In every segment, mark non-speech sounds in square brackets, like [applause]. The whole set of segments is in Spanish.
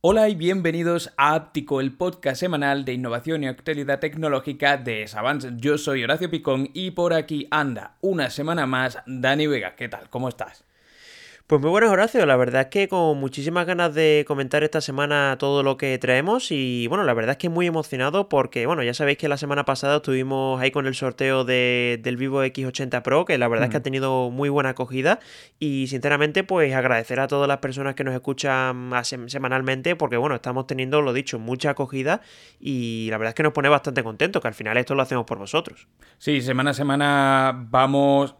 Hola y bienvenidos a Áptico, el podcast semanal de innovación y actualidad tecnológica de Savance. Yo soy Horacio Picón y por aquí anda una semana más Dani Vega. ¿Qué tal? ¿Cómo estás? Pues muy buenas Horacio, la verdad es que con muchísimas ganas de comentar esta semana todo lo que traemos y bueno, la verdad es que muy emocionado porque bueno, ya sabéis que la semana pasada estuvimos ahí con el sorteo de, del Vivo X80 Pro, que la verdad es que ha tenido muy buena acogida y sinceramente pues agradecer a todas las personas que nos escuchan semanalmente porque bueno, estamos teniendo, lo dicho, mucha acogida y la verdad es que nos pone bastante contentos que al final esto lo hacemos por vosotros. Sí, semana a semana vamos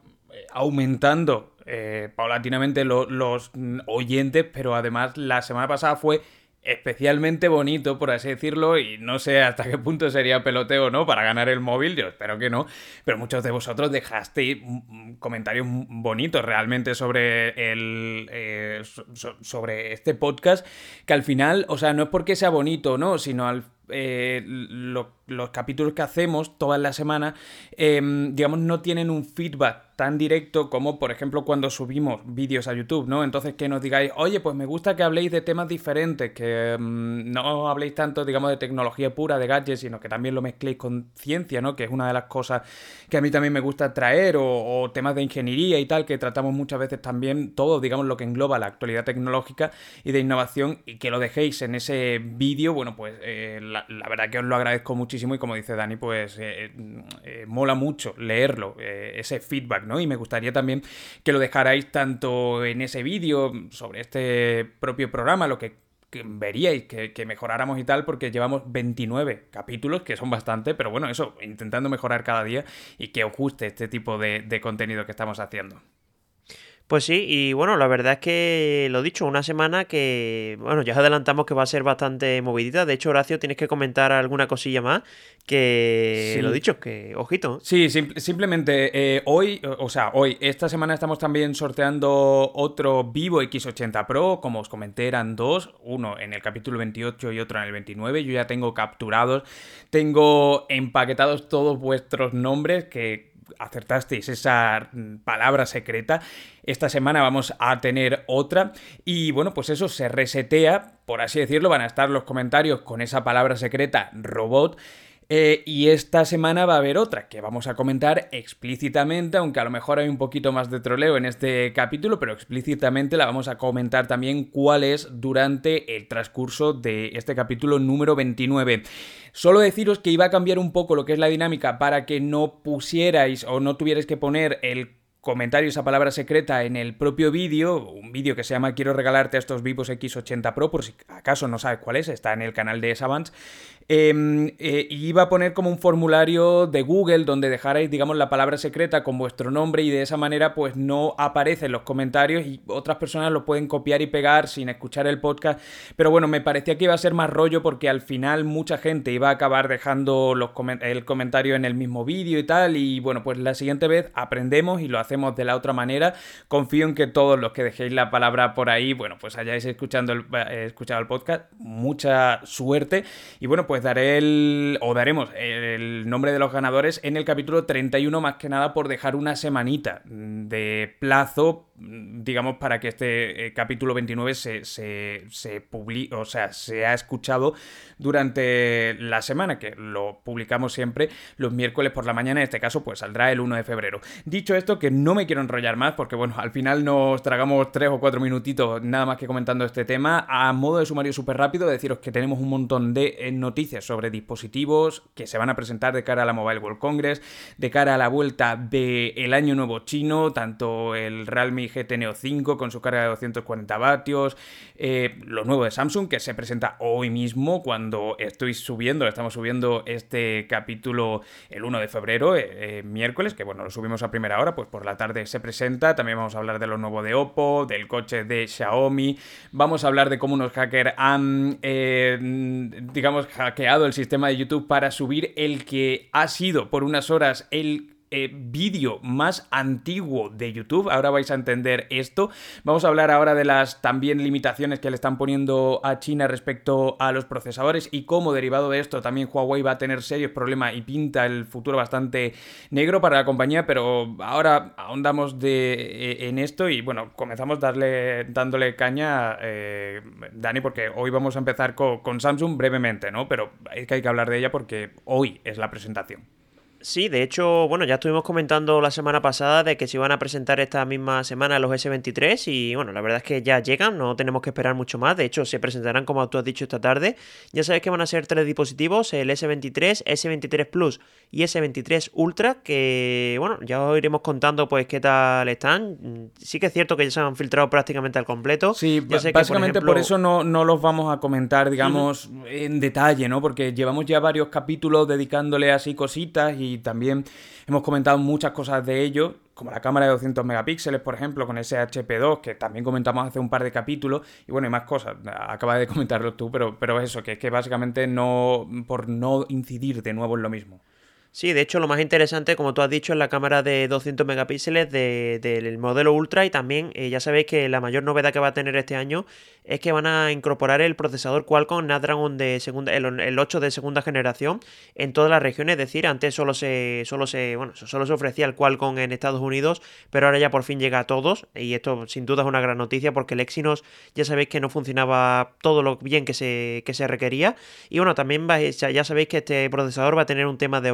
aumentando eh, paulatinamente los oyentes, pero además la semana pasada fue especialmente bonito, por así decirlo, y no sé hasta qué punto sería peloteo no para ganar el móvil, yo espero que no, pero muchos de vosotros dejasteis comentarios bonitos realmente sobre el eh, sobre este podcast, que al final, o sea, no es porque sea bonito, ¿no? Sino al eh, los capítulos que hacemos todas las semanas, em, digamos, no tienen un feedback tan directo como, por ejemplo, cuando subimos vídeos a YouTube, ¿no? Entonces que nos digáis, oye, pues me gusta que habléis de temas diferentes, que mm, no habléis tanto, digamos, de tecnología pura, de gadgets, sino que también lo mezcléis con ciencia, ¿no? Que es una de las cosas que a mí también me gusta traer, o, temas de ingeniería y tal, que tratamos muchas veces también todo, digamos, lo que engloba la actualidad tecnológica y de innovación, y que lo dejéis en ese vídeo, bueno, pues eh, la, verdad que os lo agradezco muchísimo y como dice Dani, pues eh, eh, mola mucho leerlo, ese feedback, y me gustaría también que lo dejarais tanto en ese vídeo sobre este propio programa, lo que veríais que, mejoráramos y tal, porque llevamos 29 capítulos, que son bastante, pero bueno, eso, intentando mejorar cada día y que os guste este tipo de contenido que estamos haciendo. Pues sí, y bueno, la verdad es que lo dicho, una semana que, bueno, ya adelantamos que va a ser bastante movidita. De hecho, Horacio, tienes que comentar alguna cosilla más que lo dicho, que ojito. Sí, simplemente eh, hoy, o sea, hoy, esta semana estamos también sorteando otro Vivo X80 Pro, como os comenté, eran dos, uno en el capítulo 28 y otro en el 29. Yo ya tengo capturados, tengo empaquetados todos vuestros nombres que acertasteis esa palabra secreta. Esta semana vamos a tener otra y bueno, pues eso se resetea, por así decirlo, van a estar los comentarios con esa palabra secreta robot eh, y esta semana va a haber otra que vamos a comentar explícitamente, aunque a lo mejor hay un poquito más de troleo en este capítulo, pero explícitamente la vamos a comentar también cuál es durante el transcurso de este capítulo número 29. Solo deciros que iba a cambiar un poco lo que es la dinámica para que no pusierais o no tuvierais que poner el comentario, esa palabra secreta en el propio vídeo, un vídeo que se llama Quiero regalarte estos vivos X80 Pro, por si acaso no sabes cuál es, está en el canal de Savants, eh, eh, iba a poner como un formulario de Google donde dejarais, digamos, la palabra secreta con vuestro nombre y de esa manera pues no aparece en los comentarios y otras personas lo pueden copiar y pegar sin escuchar el podcast. Pero bueno, me parecía que iba a ser más rollo porque al final mucha gente iba a acabar dejando el comentario en el mismo vídeo y tal. Y bueno, pues la siguiente vez aprendemos y lo hacemos de la otra manera. Confío en que todos los que dejéis la palabra por ahí, bueno, pues hayáis escuchando el, eh, escuchado el podcast. Mucha suerte. Y bueno, pues pues daré el. o daremos el nombre de los ganadores en el capítulo 31, más que nada por dejar una semanita de plazo digamos, para que este eh, capítulo 29 se, se, se publique, o sea, se ha escuchado durante la semana, que lo publicamos siempre los miércoles por la mañana, en este caso, pues saldrá el 1 de febrero. Dicho esto, que no me quiero enrollar más, porque bueno, al final nos tragamos tres o cuatro minutitos nada más que comentando este tema. A modo de sumario súper rápido, deciros que tenemos un montón de eh, noticias sobre dispositivos que se van a presentar de cara a la Mobile World Congress, de cara a la vuelta del año nuevo chino, tanto el Realme GT Neo 5 con su carga de 240 vatios, eh, lo nuevo de Samsung que se presenta hoy mismo cuando estoy subiendo, estamos subiendo este capítulo el 1 de febrero, eh, eh, miércoles, que bueno, lo subimos a primera hora, pues por la tarde se presenta, también vamos a hablar de lo nuevo de Oppo, del coche de Xiaomi, vamos a hablar de cómo unos hackers han, digamos, hackeado el sistema de YouTube para subir el que ha sido por unas horas el eh, vídeo más antiguo de YouTube. Ahora vais a entender esto. Vamos a hablar ahora de las también limitaciones que le están poniendo a China respecto a los procesadores y cómo derivado de esto también Huawei va a tener serios problemas y pinta el futuro bastante negro para la compañía, pero ahora ahondamos eh, en esto y bueno, comenzamos darle, dándole caña, eh, Dani, porque hoy vamos a empezar con, con Samsung brevemente, ¿no? Pero es que hay que hablar de ella porque hoy es la presentación. Sí, de hecho, bueno, ya estuvimos comentando la semana pasada de que se iban a presentar esta misma semana los S23 y bueno, la verdad es que ya llegan, no tenemos que esperar mucho más, de hecho se presentarán como tú has dicho esta tarde. Ya sabes que van a ser tres dispositivos, el S23, S23 Plus y S23 Ultra, que bueno, ya os iremos contando pues qué tal están. Sí que es cierto que ya se han filtrado prácticamente al completo. Sí, básicamente por, eso no, no, los vamos a comentar, digamos, en detalle, ¿no? Porque llevamos ya varios capítulos dedicándole así cositas y y también hemos comentado muchas cosas de ello, como la cámara de 200 megapíxeles, por ejemplo, con ese HP2, que también comentamos hace un par de capítulos, y bueno, y más cosas, acaba de comentarlo tú, pero, pero eso, que es que básicamente no, por no incidir de nuevo en lo mismo. Sí, de hecho lo más interesante, como tú has dicho, es la cámara de 200 megapíxeles del modelo Ultra y también eh, ya sabéis que la mayor novedad que va a tener este año es que van a incorporar el procesador Qualcomm Snapdragon de segunda, el, 8 de segunda generación en todas las regiones, es decir, antes solo se, solo se, bueno, solo se ofrecía el Qualcomm en Estados Unidos, pero ahora ya por fin llega a todos y esto sin duda es una gran noticia porque el Exynos ya sabéis que no funcionaba todo lo bien que se, que se requería. Y bueno, también ya sabéis que este procesador va a tener un tema de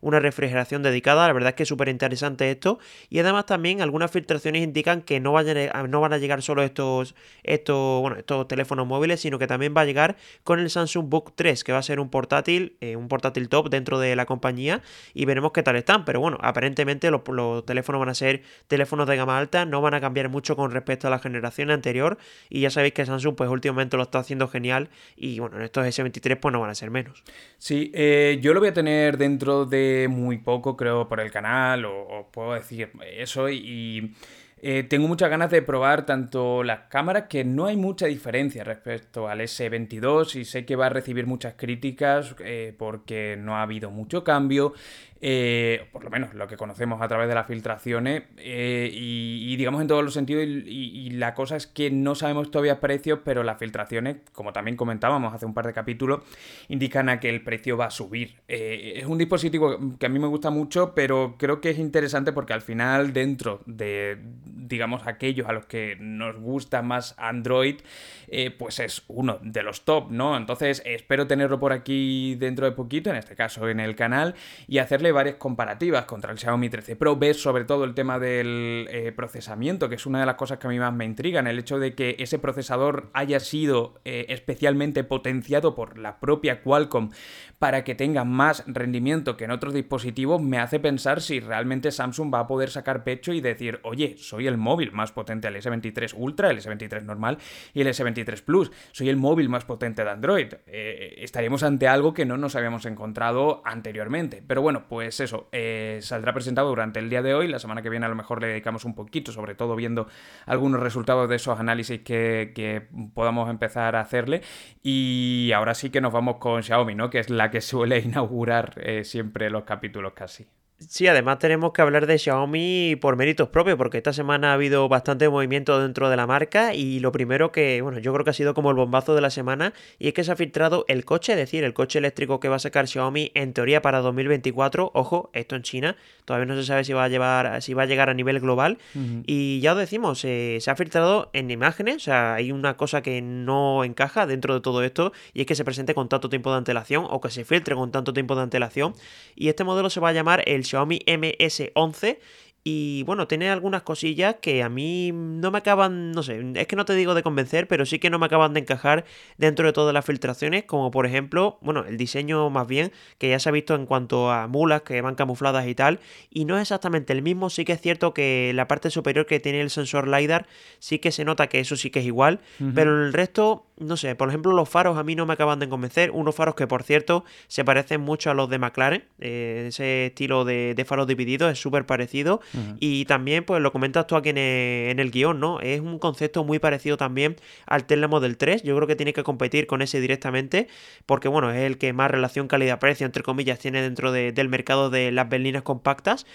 una refrigeración dedicada, la verdad es que es súper interesante esto. Y además también algunas filtraciones indican que no, vayan no van a llegar solo estos, estos bueno, estos teléfonos móviles, sino que también va a llegar con el Samsung Book 3, que va a ser un portátil, eh, un portátil top dentro de la compañía. Y veremos qué tal están. Pero bueno, aparentemente los, teléfonos van a ser teléfonos de gama alta, no van a cambiar mucho con respecto a la generación anterior. Y ya sabéis que Samsung pues últimamente lo está haciendo genial. Y bueno, en estos S23 pues no van a ser menos. Sí, eh, yo lo voy a tener dentro de muy poco, creo, por el canal o, puedo decir eso y eh, tengo muchas ganas de probar tanto las cámaras, que no hay mucha diferencia respecto al S22 y sé que va a recibir muchas críticas eh, porque no ha habido mucho cambio. Eh, por lo menos lo que conocemos a través de las filtraciones, eh, y, digamos en todos los sentidos, y, la cosa es que no sabemos todavía precios, pero las filtraciones, como también comentábamos hace un par de capítulos, indican a que el precio va a subir. Eh, es un dispositivo que a mí me gusta mucho, pero creo que es interesante porque al final, dentro de, digamos, aquellos a los que nos gusta más Android, pues es uno de los top, ¿no? Entonces espero tenerlo por aquí dentro de poquito, en este caso en el canal, y hacerle varias comparativas contra el Xiaomi 13 Pro. Ves sobre todo el tema del eh, procesamiento, que es una de las cosas que a mí más me intrigan. El hecho de que ese procesador haya sido eh, especialmente potenciado por la propia Qualcomm para que tenga más rendimiento que en otros dispositivos me hace pensar si realmente Samsung va a poder sacar pecho y decir, oye, soy el móvil más potente del S23 Ultra, el S23 normal y el S23 Plus. Soy el móvil más potente de Android. Eh, estaríamos ante algo que no nos habíamos encontrado anteriormente. Pero bueno, pues pues eso, eh, saldrá presentado durante el día de hoy. La semana que viene a lo mejor le dedicamos un poquito, sobre todo viendo algunos resultados de esos análisis que, podamos empezar a hacerle. Y ahora sí que nos vamos con Xiaomi, ¿no? Que es la que suele [laughs] inaugurar eh, siempre los capítulos casi. Sí, además tenemos que hablar de Xiaomi por méritos propios, porque esta semana ha habido bastante movimiento dentro de la marca y lo primero que, bueno, yo creo que ha sido como el bombazo de la semana y es que se ha filtrado el coche, es decir, el coche eléctrico que va a sacar Xiaomi en teoría para 2024. Ojo, esto en China, todavía no se sabe si va a llevar, si va a llegar a nivel global. Y ya os decimos, eh, se ha filtrado en imágenes, o sea, hay una cosa que no encaja dentro de todo esto y es que se presente con tanto tiempo de antelación o que se filtre con tanto tiempo de antelación. Y este modelo se va a llamar el Xiaomi MS11 y bueno, tiene algunas cosillas que a mí no me acaban, no sé, es que no te digo de convencer, pero sí que no me acaban de encajar dentro de todas las filtraciones, como por ejemplo, bueno, el diseño más bien, que ya se ha visto en cuanto a mulas que van camufladas y tal, y no es exactamente el mismo, sí que es cierto que la parte superior que tiene el sensor LiDAR, sí que se nota que eso sí que es igual, pero el resto, no sé, por ejemplo los faros a mí no me acaban de convencer, unos faros que por cierto se parecen mucho a los de McLaren, eh, ese estilo de, de faros divididos es súper parecido, Y también, pues lo comentas tú aquí en el, guion, ¿no? Es un concepto muy parecido también al Tesla Model 3. Yo creo que tiene que competir con ese directamente, porque bueno, es el que más relación calidad-precio, entre comillas, tiene dentro del mercado de las berlinas compactas.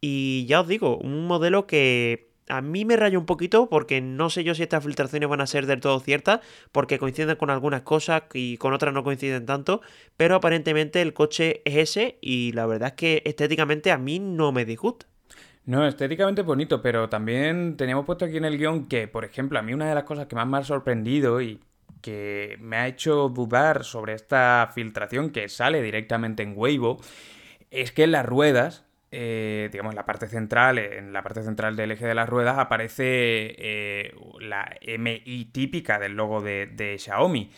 Y ya os digo, un modelo que a mí me raya un poquito porque no sé yo si estas filtraciones van a ser del todo ciertas, porque coinciden con algunas cosas y con otras no coinciden tanto, pero aparentemente el coche es ese y la verdad es que estéticamente a mí no me disgusta. No, estéticamente bonito, pero también teníamos puesto aquí en el guion que, por ejemplo, a mí una de las cosas que más me ha sorprendido y que me ha hecho dudar sobre esta filtración que sale directamente en Weibo es que las ruedas eh, digamos, en la parte central, en la parte central del eje de las ruedas aparece eh, la MI típica del logo de, Xiaomi.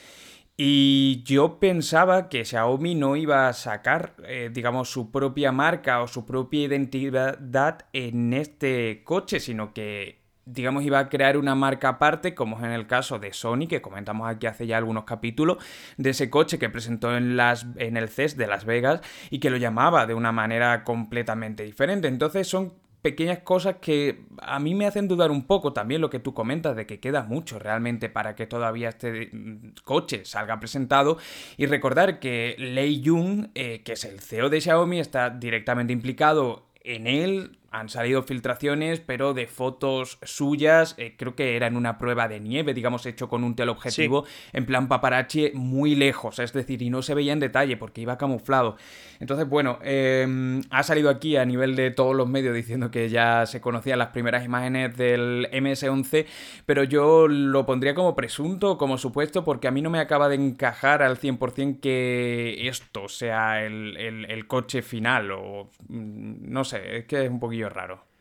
Y yo pensaba que Xiaomi no iba a sacar, eh, digamos, su propia marca o su propia identidad en este coche, sino que digamos, iba a crear una marca aparte, como es en el caso de Sony, que comentamos aquí hace ya algunos capítulos, de ese coche que presentó en, las, en el CES de Las Vegas y que lo llamaba de una manera completamente diferente. Entonces son pequeñas cosas que a mí me hacen dudar un poco también lo que tú comentas de que queda mucho realmente para que todavía este mm, coche salga presentado y recordar que Lei Jung, eh, que es el CEO de Xiaomi, está directamente implicado en él han salido filtraciones, pero de fotos suyas, eh, creo que era en una prueba de nieve, digamos, hecho con un teleobjetivo, en plan paparazzi muy lejos, es decir, y no se veía en detalle porque iba camuflado. Entonces, bueno, em, ha salido aquí a nivel de todos los medios diciendo que ya se conocían las primeras imágenes del MS-11, pero yo lo pondría como presunto, como supuesto, porque a mí no me acaba de encajar al 100% que esto sea el, el coche final, o mm, no sé, es que es un poquillo raro.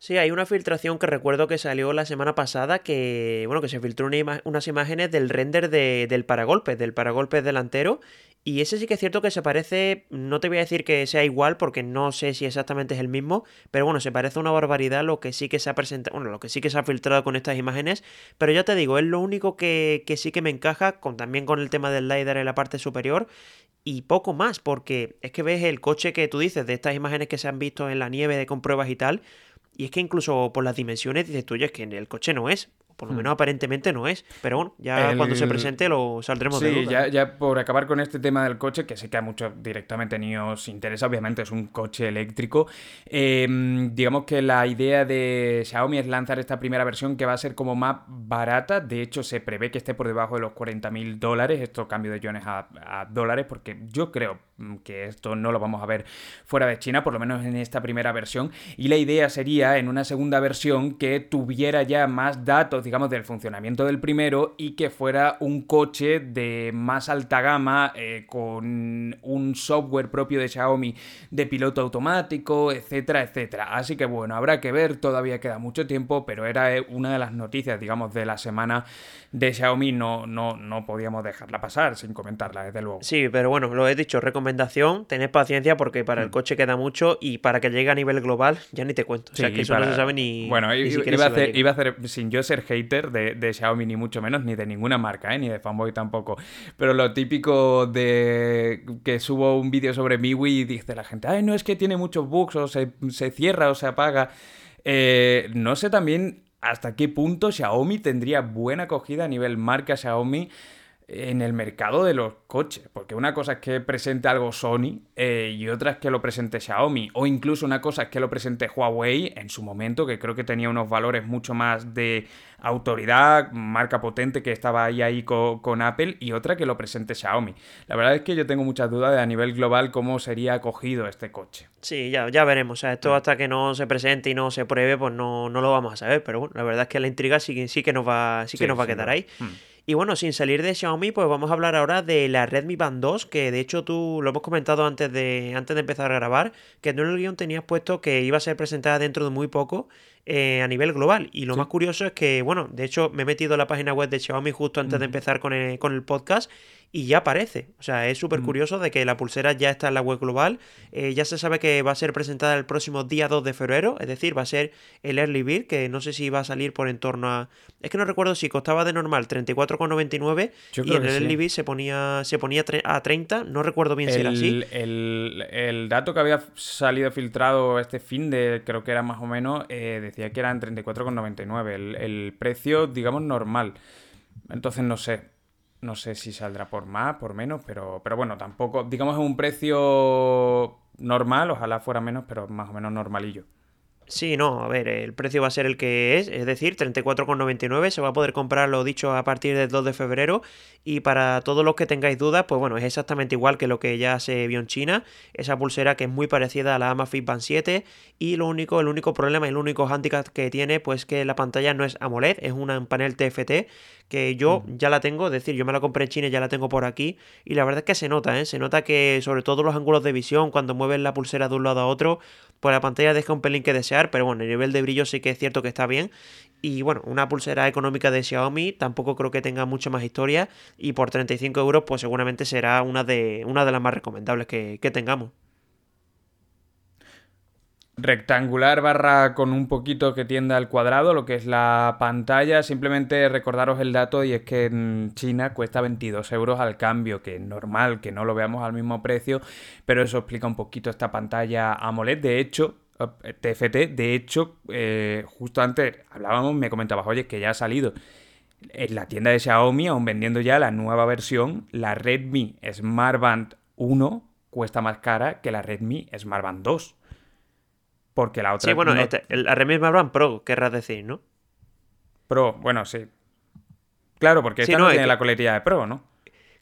Sí, hay una filtración que recuerdo que salió la semana pasada que, bueno, que se filtró unas imágenes del render del paragolpes, del paragolpes delantero. Y ese sí que es cierto que se parece, no te voy a decir que sea igual porque no sé si exactamente es el mismo, pero bueno, se parece una barbaridad lo que sí que se ha presentado, bueno, lo que sí que se ha filtrado con estas imágenes, pero ya te digo, es lo único que, que sí que me encaja, con, también con el tema del LiDAR en la parte superior, y poco más, porque es que ves el coche que tú dices de estas imágenes que se han visto en la nieve de compruebas y tal, y es que incluso por las dimensiones dices tú, es que el coche no es por lo hmm. menos aparentemente no es. Pero bueno, ya cuando se presente lo saldremos de duda. Ya, ya por acabar con este tema del coche, que sé que a muchos directamente ni os interesa, obviamente es un coche eléctrico. Em, digamos que la idea de Xiaomi es lanzar esta primera versión que va a ser como más barata. De hecho, se prevé que esté por debajo de los 40.000 dólares. Esto cambio de yuanes a, dólares, porque yo creo mm, que esto no lo vamos a ver fuera de China, por lo menos en esta primera versión. Y la idea sería en una segunda versión que tuviera ya más datos digamos, del funcionamiento del primero y que fuera un coche de más alta gama eh, con un software propio de Xiaomi de piloto automático, etcétera, etcétera. Así que bueno, habrá que ver, todavía queda mucho tiempo, pero era eh, una de las noticias, digamos, de la semana de Xiaomi, no, no, no podíamos dejarla pasar sin comentarla, desde luego. Sí, pero bueno, lo he dicho, recomendación, tened paciencia porque para el mm. coche queda mucho y para que llegue a nivel global ya ni te cuento. O sea, que eso no se sabe ni... Bueno, iba, a hacer, iba a hacer, sin yo ser de, Xiaomi, ni mucho menos, ni de ninguna marca, ¿eh? ni de fanboy tampoco. Pero lo típico de que subo un vídeo sobre MIUI y dice la gente, ay, no es que tiene muchos bugs, o se, cierra o se apaga. Eh, no sé también hasta qué punto Xiaomi tendría buena acogida a nivel marca Xiaomi en el mercado de los coches. Porque una cosa es que presente algo Sony eh, y otra es que lo presente Xiaomi. O incluso una cosa es que lo presente Huawei en su momento, que creo que tenía unos valores mucho más de autoridad, marca potente que estaba ahí, ahí con, Apple. Y otra que lo presente Xiaomi. La verdad es que yo tengo muchas dudas de a nivel global cómo sería acogido este coche. Sí, ya, ya veremos. O sea, esto hasta que no se presente y no se pruebe, pues no, no lo vamos a saber. Pero bueno, la verdad es que la intriga sí, sí que nos va, sí que nos va a quedar ahí. Hmm. Y bueno, sin salir de Xiaomi, pues vamos a hablar ahora de la Redmi Band 2, que de hecho tú lo hemos comentado antes de, antes de empezar a grabar, que en el guion tenías puesto que iba a ser presentada dentro de muy poco eh, a nivel global. Y lo más curioso es que, bueno, de hecho me he metido a la página web de Xiaomi justo antes de empezar con el, con el podcast y ya aparece. O sea, es súper curioso de que la pulsera ya está en la web global. Eh, ya se sabe que va a ser presentada el próximo día 2 de febrero, es decir, va a ser el Early Bird, que no sé si va a salir por en torno a... Es que no recuerdo si costaba de normal 34,99 y en el Early Bird se ponía, se ponía a 30, no recuerdo bien si era así. El, el, dato que había salido filtrado este fin de, creo que era más o menos, eh, decía que eran 34,99, el, el precio, digamos, normal. Entonces no sé, no sé si saldrá por más, por menos, pero, pero bueno, tampoco, digamos, es un precio normal, ojalá fuera menos, pero más o menos normalillo. Sí, no, a ver, el precio va a ser el que es, es decir, 34,99, se va a poder comprar, lo dicho, a partir del 2 de febrero. Y para todos los que tengáis dudas, pues bueno, es exactamente igual que lo que ya se vio en China, esa pulsera que es muy parecida a la Amazfit Band 7 y lo único, el único problema y el único handicap que tiene, pues que la pantalla no es AMOLED, es un panel TFT que yo ya la tengo, es decir, yo me la compré en China y ya la tengo por aquí, y la verdad es que se nota, ¿eh? se nota que sobre todo los ángulos de visión, cuando mueves la pulsera de un lado a otro, pues la pantalla deja un pelín que desear, pero bueno, el nivel de brillo sí que es cierto que está bien, y bueno, una pulsera económica de Xiaomi tampoco creo que tenga mucha más historia, y por 35 euros pues seguramente será una de, una de las más recomendables que, que tengamos rectangular barra con un poquito que tienda al cuadrado, lo que es la pantalla. Simplemente recordaros el dato y es que en China cuesta 22 euros al cambio, que es normal que no lo veamos al mismo precio, pero eso explica un poquito esta pantalla AMOLED. De hecho, TFT, eh, de hecho, eh, justo antes hablábamos, me comentabas, oye, que ya ha salido en la tienda de Xiaomi, aún vendiendo ya la nueva versión, la Redmi Smart Band 1 cuesta más cara que la Redmi Smart Band 2. Porque la otra. Sí, bueno, este, la Redmi Smart Pro, querrás decir, ¿no? Pro, bueno, sí. Claro, porque esta no, tiene la coletilla de Pro, ¿no?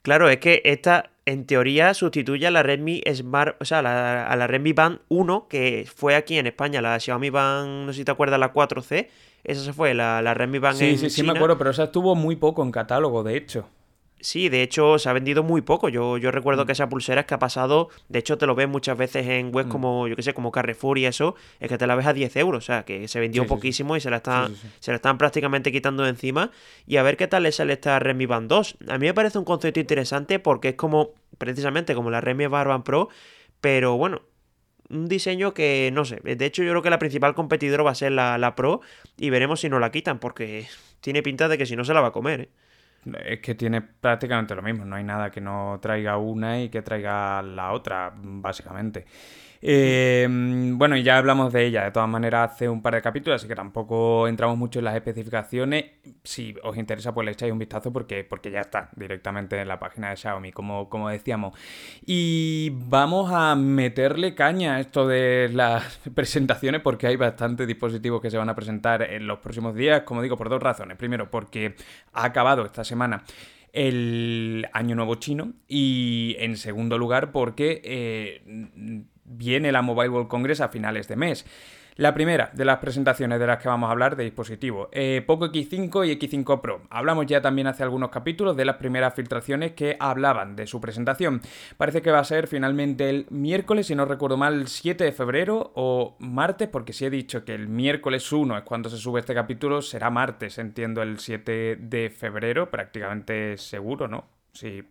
Claro, es que esta, en teoría, sustituye a la Redmi Smart, o sea, a la Redmi Band 1, que fue aquí en España, la Xiaomi Band, no sé si te acuerdas, la 4C. Esa se fue, la, la Redmi Band Sí, sí, sí, me acuerdo, pero esa estuvo muy poco en catálogo, de hecho. Sí, de hecho se ha vendido muy poco. Yo, yo recuerdo mm. que esa pulsera es que ha pasado, de hecho te lo ves muchas veces en webs mm. como, yo qué sé, como Carrefour y eso, es que te la ves a 10 euros, o sea, que se vendió poquísimo y se la, está, se la están prácticamente quitando de encima. Y a ver qué tal le sale esta Redmi Band 2. A mí me parece un concepto interesante porque es como, precisamente como la Redmi Band Pro, pero bueno, un diseño que no sé. De hecho, yo creo que la principal competidora va a ser la, la Pro y veremos si no la quitan porque tiene pinta de que si no se la va a comer, ¿eh? Es que tiene prácticamente lo mismo, no hay nada que no traiga una y que traiga la otra, básicamente. Eh, bueno, y ya hablamos de ella, de todas maneras, hace un par de capítulos, así que tampoco entramos mucho en las especificaciones. Si os interesa, pues le echáis un vistazo porque, porque ya está directamente en la página de Xiaomi, como, como decíamos. Y vamos a meterle caña a esto de las [laughs] presentaciones porque hay bastantes dispositivos que se van a presentar en los próximos días, como digo, por dos razones. Primero, porque ha acabado esta semana el Año Nuevo Chino y en segundo lugar porque eh, viene la Mobile World Congress a finales de mes. La primera de las presentaciones de las que vamos a hablar de dispositivos, eh, Poco X5 y X5 Pro. Hablamos ya también hace algunos capítulos de las primeras filtraciones que hablaban de su presentación. Parece que va a ser finalmente el miércoles, si no recuerdo mal, el 7 de febrero o martes, porque si he dicho que el miércoles 1 es cuando se sube este capítulo, será martes, entiendo, el 7 de febrero, prácticamente seguro, ¿no? Sí,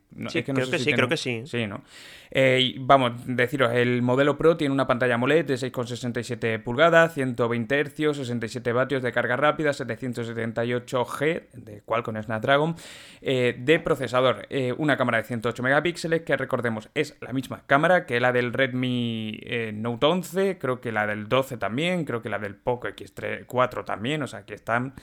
creo que sí, creo que sí. Sí, ¿no? Eh, vamos, deciros, el modelo Pro tiene una pantalla AMOLED de 6,67 pulgadas, 120 Hz, 67 vatios de carga rápida, 778G de Qualcomm Snapdragon eh, de procesador, eh, una cámara de 108 megapíxeles que recordemos es la misma cámara que la del Redmi Note 11, creo que la del 12 también, creo que la del Poco X4 también, o sea que están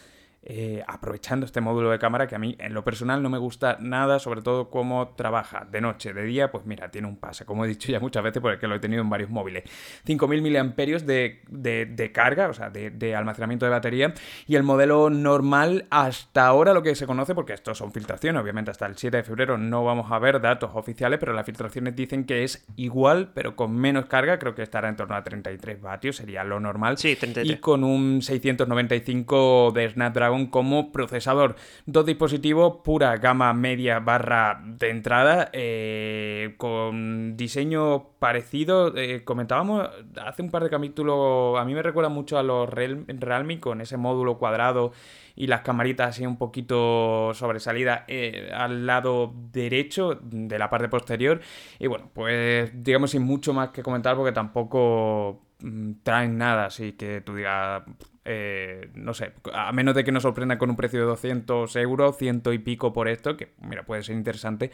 eh, aprovechando este módulo de cámara que a mí en lo personal no me gusta nada, sobre todo cómo trabaja de noche, de día, pues mira, tiene un pase, como he dicho ya muchas veces porque lo he tenido en varios móviles. 5.000 mAh de, de, carga, o sea, de, almacenamiento de batería, y el modelo normal hasta ahora lo que se conoce, porque estos son filtraciones, obviamente hasta el 7 de febrero no vamos a ver datos oficiales, pero las filtraciones dicen que es igual, pero con menos carga, creo que estará en torno a 33 vatios, sería lo normal. Sí, 33. Y con un 695 de Snapdragon Como procesador. Dos dispositivos, pura gama media barra de entrada, eh, con diseño parecido. Eh, comentábamos hace un par de capítulos, a mí me recuerda mucho a los Realme con ese módulo cuadrado y las camaritas así un poquito sobresalidas eh, al lado derecho de la parte posterior. Y bueno, pues digamos sin mucho más que comentar porque tampoco mm, traen nada así que tú digas... Eh, no sé, a menos de que nos sorprenda con un precio de 200 euros, ciento y pico por esto, que mira, puede ser interesante,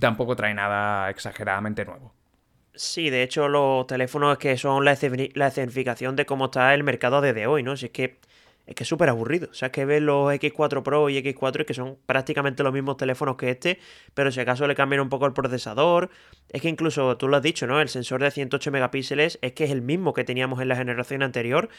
tampoco trae nada exageradamente nuevo. Sí, de hecho los teléfonos que son la, escenificación de cómo está el mercado desde hoy, ¿no? Si es que es que es súper aburrido. O sea, es que ves los X4 Pro y X4 que son prácticamente los mismos teléfonos que este, pero si acaso le cambian un poco el procesador, es que incluso tú lo has dicho, ¿no? El sensor de 108 megapíxeles es que es el mismo que teníamos en la generación anterior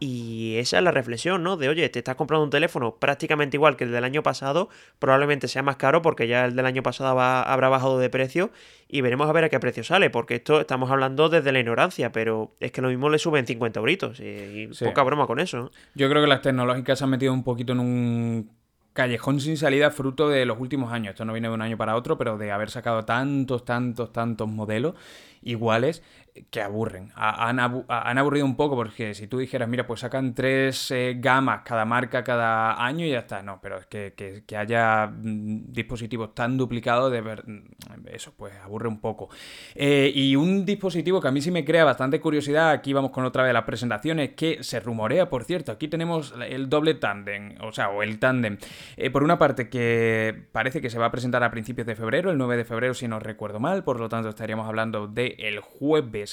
y esa es la reflexión, ¿no? De oye, te estás comprando un teléfono prácticamente igual que el del año pasado, probablemente sea más caro porque ya el del año pasado habrá bajado de precio y veremos a ver a qué precio sale, porque esto estamos hablando desde la ignorancia, pero es que lo mismo le suben 50 euritos y, poca broma con eso. Yo creo que las tecnológicas se han metido un poquito en un callejón sin salida fruto de los últimos años. Esto no viene de un año para otro, pero de haber sacado tantos, tantos, tantos modelos iguales que aburren. Han, aburrido un poco porque si tú dijeras, mira, pues sacan tres eh, gamas cada marca cada año y ya está. No, pero es que, haya mm, dispositivos tan duplicados, de ver, mm, eso pues aburre un poco. Eh, y un dispositivo que a mí sí me crea bastante curiosidad, aquí vamos con otra de las presentaciones, que se rumorea, por cierto, aquí tenemos el doble tándem, o sea, o el tándem. Eh, por una parte que parece que se va a presentar a principios de febrero, el 9 de febrero si no recuerdo mal, por lo tanto estaríamos hablando de el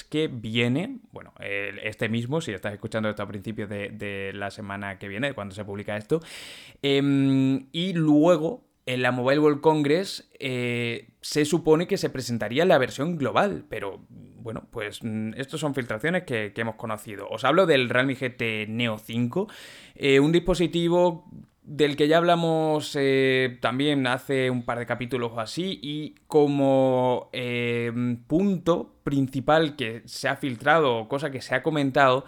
que viene, bueno, este mismo, si estás escuchando esto a principios de, la semana que viene, cuando se publica esto, em, y luego en la Mobile World Congress eh, se supone que se presentaría la versión global, pero bueno, pues mm, estas son filtraciones que, hemos conocido. Os hablo del Realme GT Neo 5, eh, un dispositivo del que ya hablamos eh, también hace un par de capítulos o así, y como eh, punto principal que se ha filtrado o cosa que se ha comentado,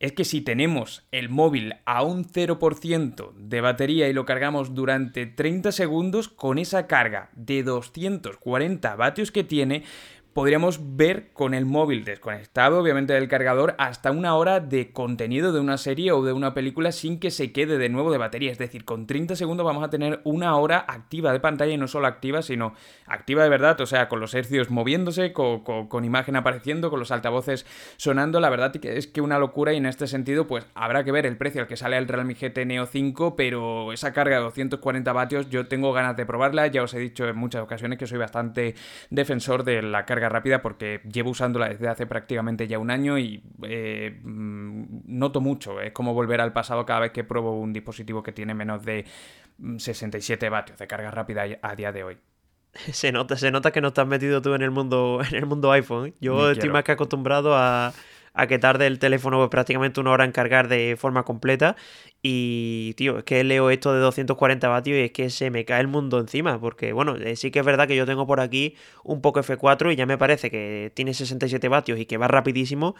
es que si tenemos el móvil a un 0% de batería y lo cargamos durante 30 segundos, con esa carga de 240 vatios que tiene, podríamos ver con el móvil desconectado, obviamente del cargador, hasta una hora de contenido de una serie o de una película sin que se quede de nuevo de batería. Es decir, con 30 segundos vamos a tener una hora activa de pantalla y no solo activa, sino activa de verdad, o sea, con los hercios moviéndose, con, imagen apareciendo, con los altavoces sonando. La verdad es que una locura y en este sentido, pues habrá que ver el precio al que sale el Realme GT Neo 5, pero esa carga de 240 vatios yo tengo ganas de probarla. Ya os he dicho en muchas ocasiones que soy bastante defensor de la carga rápida porque llevo usándola desde hace prácticamente ya un año y eh, mm, noto mucho. Es como volver al pasado cada vez que pruebo un dispositivo que tiene menos de 67 mm, vatios de carga rápida a día de hoy. [laughs] Se nota, se nota que no estás metido tú en el mundo, en el mundo iPhone. Yo estoy más que acostumbrado a, a que tarde el teléfono prácticamente una hora en cargar de forma completa. Y, tío, es que leo esto de 240 vatios y es que se me cae el mundo encima. Porque, bueno, eh, sí que es verdad que yo tengo por aquí un poco F4 y ya me parece que tiene 67 vatios y que va rapidísimo.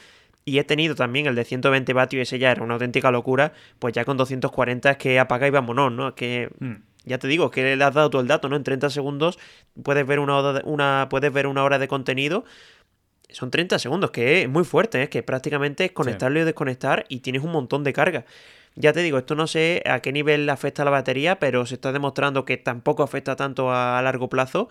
Y he tenido también el de 120 vatios y ese ya era una auténtica locura. Pues ya con 240 es que apaga y vámonos, ¿no? Es que. Hmm. Ya te digo, es que le has dado todo el dato, ¿no? En 30 segundos puedes ver una hora una, puedes ver una hora de contenido son 30 segundos, que es muy fuerte, es ¿eh? que prácticamente es conectarlo y desconectar y tienes un montón de carga. Ya te digo, esto no sé a qué nivel afecta la batería, pero se está demostrando que tampoco afecta tanto a largo plazo.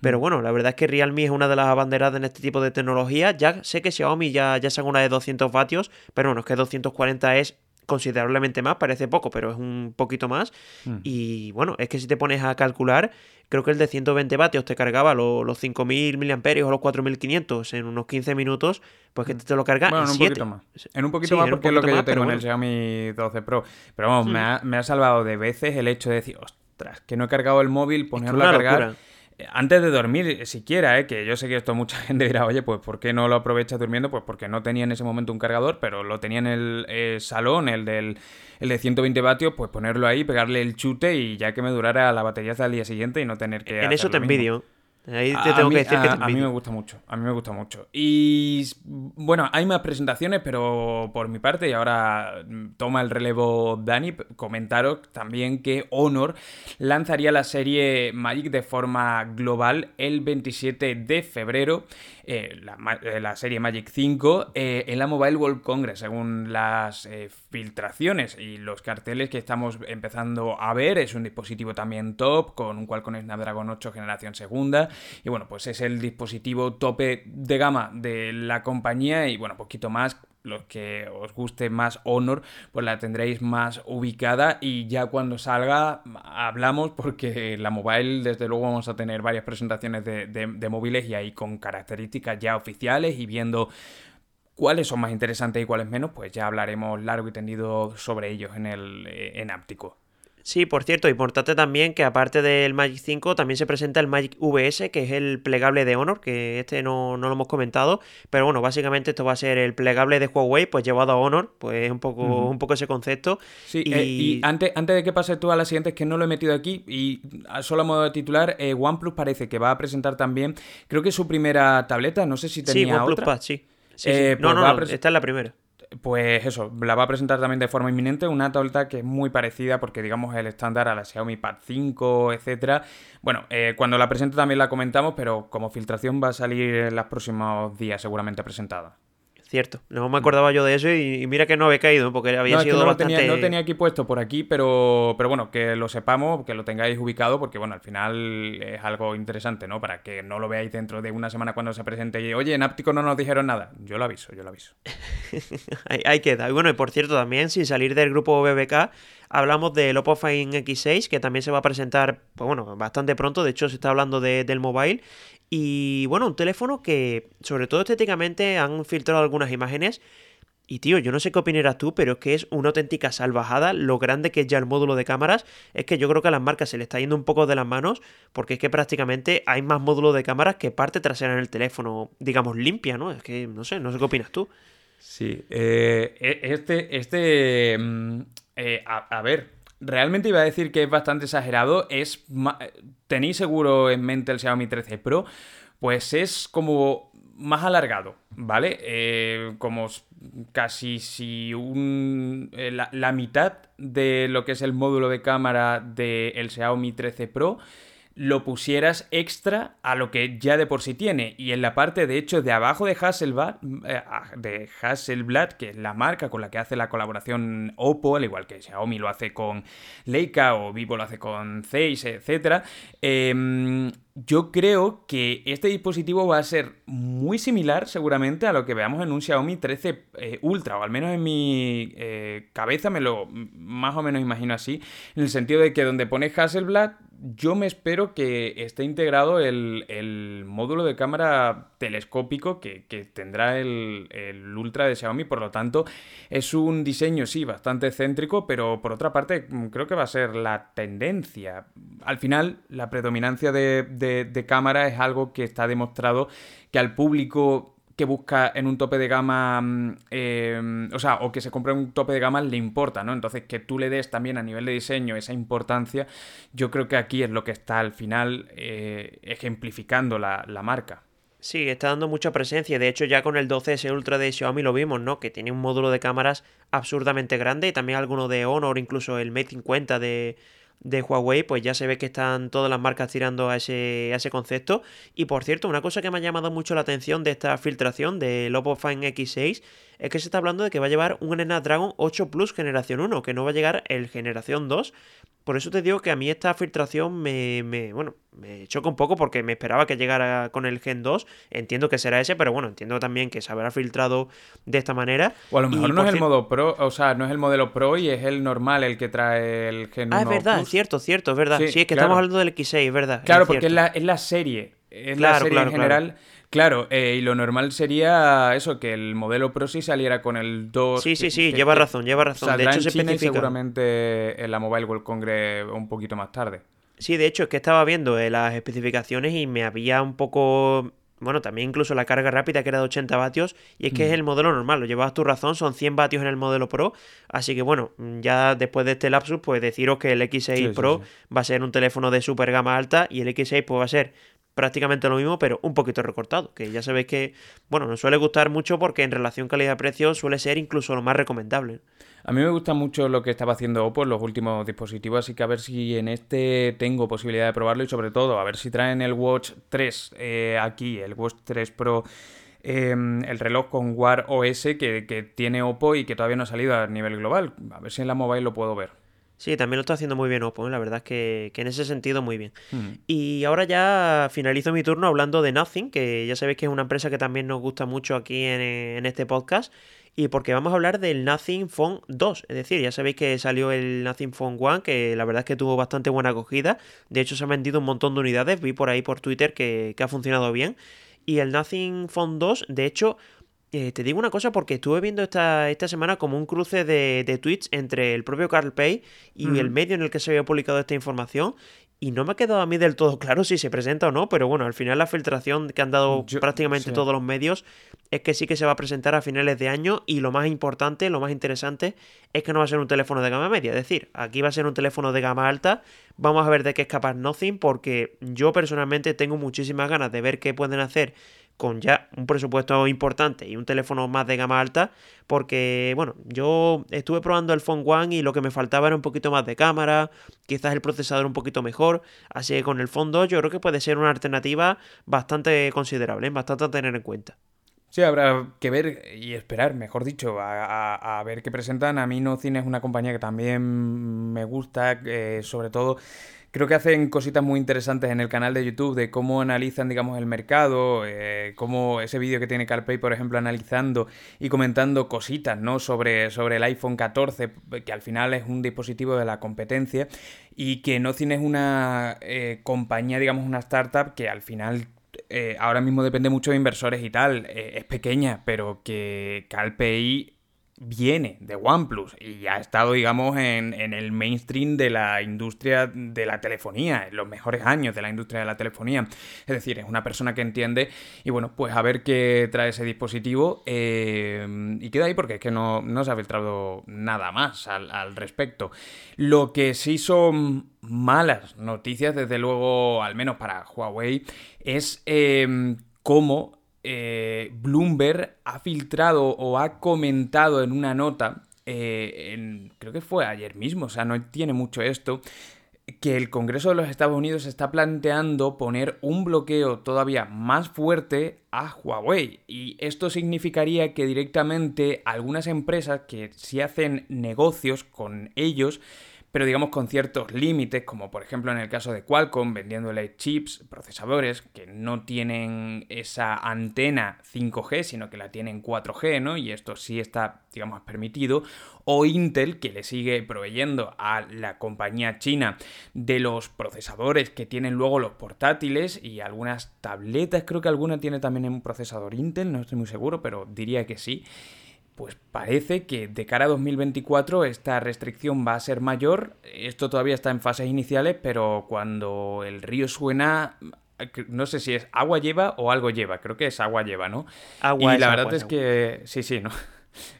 Pero mm. bueno, la verdad es que Realme es una de las abanderadas en este tipo de tecnología. Ya sé que Xiaomi ya, ya saca una de 200 vatios, pero bueno, es que 240 es considerablemente más, parece poco, pero es un poquito más. Mm. Y bueno, es que si te pones a calcular, creo que el de 120 vatios te cargaba los, los 5000 mAh o los 4500 en unos 15 minutos, pues que te lo carga bueno, en, un poquito más. En un poquito más porque es lo que yo tengo en el Xiaomi 12 Pro. Pero vamos, me, ha, me, ha, salvado de veces el hecho de decir, ostras, que no he cargado el móvil, ponerlo a cargar antes de dormir siquiera, ¿eh? que yo sé que esto mucha [laughs] gente dirá, oye, pues ¿por qué no lo aprovechas durmiendo? Pues porque no tenía en ese momento un cargador, pero lo tenía en el eh, salón, el del el de 120 vatios, pues ponerlo ahí, pegarle el chute y ya que me durara la batería hasta el día siguiente y no tener que... En eso te envidio. Ahí te tengo mí, que decir que a, mí me gusta mucho, a mí me gusta mucho. Y bueno, hay más presentaciones, pero por mi parte, y ahora toma el relevo Dani, comentaros también que Honor lanzaría la serie Magic de forma global el 27 de febrero. Eh, eh, la, serie Magic 5 eh, en la Mobile World Congress, según las filtraciones y los carteles que estamos empezando a ver. Es un dispositivo también top, con un Qualcomm Snapdragon 8 generación segunda. Y bueno, pues es el dispositivo tope de gama de la compañía y bueno, poquito más los que os guste más Honor, pues la tendréis más ubicada y ya cuando salga hablamos porque la mobile desde luego vamos a tener varias presentaciones de, móviles y ahí con características ya oficiales y viendo cuáles son más interesantes y cuáles menos, pues ya hablaremos largo y tendido sobre ellos en el eh, en áptico. Sí, por cierto, importante también que aparte del Magic 5 también se presenta el Magic VS, que es el plegable de Honor, que este no, lo hemos comentado, pero bueno, básicamente esto va a ser el plegable de Huawei, pues llevado a Honor, pues es un poco, un poco ese concepto. Sí, y, eh, antes, antes de que pase tú a la siguiente, es que no lo he metido aquí, y solo a modo de titular, eh, OnePlus parece que va a presentar también, creo que su primera tableta, no sé si tenía sí, OnePlus otra. sí. sí, eh, no, pues no, esta es la primera pues eso, la va a presentar también de forma inminente, una tableta que es muy parecida porque digamos el estándar a la Xiaomi Pad 5, etcétera. Bueno, eh, cuando la presente también la comentamos, pero como filtración va a salir en los próximos días seguramente presentada. Cierto, no me acordaba yo de eso y, mira que no había caído porque había sido no bastante... Lo tenía, no tenía aquí puesto por aquí, pero, pero bueno, que lo sepamos, que lo tengáis ubicado porque bueno, al final es algo interesante, ¿no? Para que no lo veáis dentro de una semana cuando se presente y, oye, en áptico no nos dijeron nada. Yo lo aviso, yo lo aviso. [laughs] ahí, queda. Y bueno, y por cierto, también sin salir del grupo BBK, hablamos del Oppo Find X6, que también se va a presentar, pues bueno, bastante pronto, de hecho se está hablando del mobile, y bueno, un teléfono que, sobre todo estéticamente, han filtrado algunas imágenes. Y tío, yo no sé qué opinarás tú, pero es que es una auténtica salvajada lo grande que es ya el módulo de cámaras. Es que yo creo que a las marcas se le está yendo un poco de las manos, porque es que prácticamente hay más módulos de cámaras que parte trasera en el teléfono, digamos, limpia, ¿no? Es que no sé, no sé qué opinas tú. Sí, eh, e, este, este, mm, eh, a ver, realmente iba a decir que es bastante exagerado. Es tenéis seguro en mente el Xiaomi 13 Pro, pues es como más alargado, ¿vale? Eh, como casi si un, eh, la, mitad de lo que es el módulo de cámara del Xiaomi 13 Pro lo pusieras extra a lo que ya de por sí tiene. Y en la parte, de hecho, de abajo de Hasselblad, eh, de Hasselblad, que es la marca con la que hace la colaboración Oppo, al igual que Xiaomi lo hace con Leica o Vivo lo hace con Zeiss, etc. Em, yo creo que este dispositivo va a ser muy similar seguramente a lo que veamos en un Xiaomi 13 eh, Ultra, o al menos en mi eh, cabeza me lo más o menos imagino así, en el sentido de que donde pone Hasselblad yo me espero que esté integrado el, módulo de cámara telescópico que, tendrá el, Ultra de Xiaomi, por lo tanto es un diseño, sí, bastante céntrico, pero por otra parte creo que va a ser la tendencia. Al final, la predominancia de cámara es algo que está demostrado que al público que busca en un tope de gama, mm, em, o sea, o que se compre un tope de gama le importa, ¿no? Entonces, que tú le des también a nivel de diseño esa importancia, yo creo que aquí es lo que está al final eh, ejemplificando la, marca. Sí, está dando mucha presencia. De hecho, ya con el 12S Ultra de Xiaomi lo vimos, ¿no? Que tiene un módulo de cámaras absurdamente grande y también alguno de Honor, incluso el Mate 50 de, de Huawei, pues ya se ve que están todas las marcas tirando a ese, a ese concepto. Y por cierto, una cosa que me ha llamado mucho la atención de esta filtración del Oppo Find X6 es que se está hablando de que va a llevar un Snapdragon 8 Plus generación 1, que no va a llegar el generación 2. Por eso te digo que a mí esta filtración me, me, bueno, me choca un poco porque me esperaba que llegara con el Gen 2. Entiendo que será ese, pero bueno, entiendo también que se habrá filtrado de esta manera. O a lo mejor no es el modo Pro, o sea, no es el modelo Pro y es el normal el que trae el Gen 1 Ah, es verdad, es cierto, cierto, es verdad. Sí, es que estamos hablando del X6, es verdad. Claro, porque es la, es la, serie. Es la serie en general. Claro, eh, y lo normal sería eso, que el modelo Pro sí saliera con el 2. Sí, sí, sí, lleva razón, lleva razón. De hecho, se especifica. seguramente en la Mobile World Congress un poquito más tarde. Sí, de hecho, es que estaba viendo eh, las especificaciones y me había un poco. Bueno, también incluso la carga rápida que era de 80 vatios. Y es que es mm. el modelo normal, lo llevas tu razón, son 100 vatios en el modelo Pro. Así que bueno, ya después de este lapsus, pues deciros que el X6 Pro va a ser un teléfono de super gama alta y el X6 pues va a ser prácticamente lo mismo, pero un poquito recortado, que ya sabéis que, bueno, nos suele gustar mucho porque en relación calidad-precio suele ser incluso lo más recomendable. A mí me gusta mucho lo que estaba haciendo Oppo en los últimos dispositivos, así que a ver si en este tengo posibilidad de probarlo y sobre todo a ver si traen el Watch 3 eh, aquí, el Watch 3 Pro. Em, el reloj con Wear OS que, que tiene Oppo y que todavía no ha salido a nivel global. A ver si en la mobile lo puedo ver. Sí, también lo está haciendo muy bien Oppo, ¿eh? la verdad es que, en ese sentido muy bien. Y ahora ya finalizo mi turno hablando de Nothing, que ya sabéis que es una empresa que también nos gusta mucho aquí en, este podcast, y porque vamos a hablar del Nothing Phone 2, es decir, ya sabéis que salió el Nothing Phone 1, que la verdad es que tuvo bastante buena acogida, de hecho se han vendido un montón de unidades, vi por ahí por Twitter que, que ha funcionado bien, y el Nothing Phone 2, de hecho, eh, te digo una cosa porque estuve viendo esta, esta semana como un cruce de, tweets entre el propio Carl Pay y el medio en el que se había publicado esta información. Y no me ha quedado a mí del todo claro si se presenta o no, pero bueno, al final la filtración que han dado prácticamente todos los medios es que sí que se va a presentar a finales de año y lo más importante, lo más interesante es que no va a ser un teléfono de gama media, es decir, aquí va a ser un teléfono de gama alta, vamos a ver de qué es capaz Nothing porque yo personalmente tengo muchísimas ganas de ver qué pueden hacer con ya un presupuesto importante y un teléfono más de gama alta, porque, bueno, yo estuve probando el Phone One y lo que me faltaba era un poquito más de cámara, quizás el procesador un poquito mejor, así que con el Phone 2 yo creo que puede ser una alternativa bastante considerable, bastante a tener en cuenta. Sí, habrá que ver y esperar, mejor dicho, a, ver qué presentan. A mí No Cine es una compañía que también me gusta, eh, sobre todo creo que hacen cositas muy interesantes en el canal de YouTube de cómo analizan, digamos, el mercado, eh, cómo ese vídeo que tiene CarPay, por ejemplo, analizando y comentando cositas, ¿no? Sobre, sobre el iPhone 14, que al final es un dispositivo de la competencia y que no tienes una eh, compañía, digamos, una startup que al final eh, ahora mismo depende mucho de inversores y tal, es pequeña, pero que CalPay viene de OnePlus y ha estado, digamos, en, el mainstream de la industria de la telefonía, en los mejores años de la industria de la telefonía. Es decir, es una persona que entiende y bueno, pues a ver qué trae ese dispositivo eh, y queda ahí porque es que no, se ha filtrado nada más al, respecto. Lo que sí son malas noticias, desde luego, al menos para Huawei, es eh, cómo eh, Bloomberg ha filtrado o ha comentado en una nota, eh, creo que fue ayer mismo, o sea, no tiene mucho esto, que el Congreso de los Estados Unidos está planteando poner un bloqueo todavía más fuerte a Huawei. Y esto significaría que directamente algunas empresas que si hacen negocios con ellos pero digamos con ciertos límites, como por ejemplo en el caso de Qualcomm, vendiéndole chips, procesadores que no tienen esa antena 5G, sino que la tienen 4G, ¿no? Y esto sí está, digamos, permitido. O Intel, que le sigue proveyendo a la compañía china de los procesadores que tienen luego los portátiles y algunas tabletas, creo que alguna tiene también un procesador Intel, no estoy muy seguro, pero diría que sí pues parece que de cara a 2024 esta restricción va a ser mayor. Esto todavía está en fases iniciales, pero cuando el río suena, no sé si es agua lleva o algo lleva, creo que es agua lleva, ¿no? Agua y la verdad es que sí, sí, ¿no?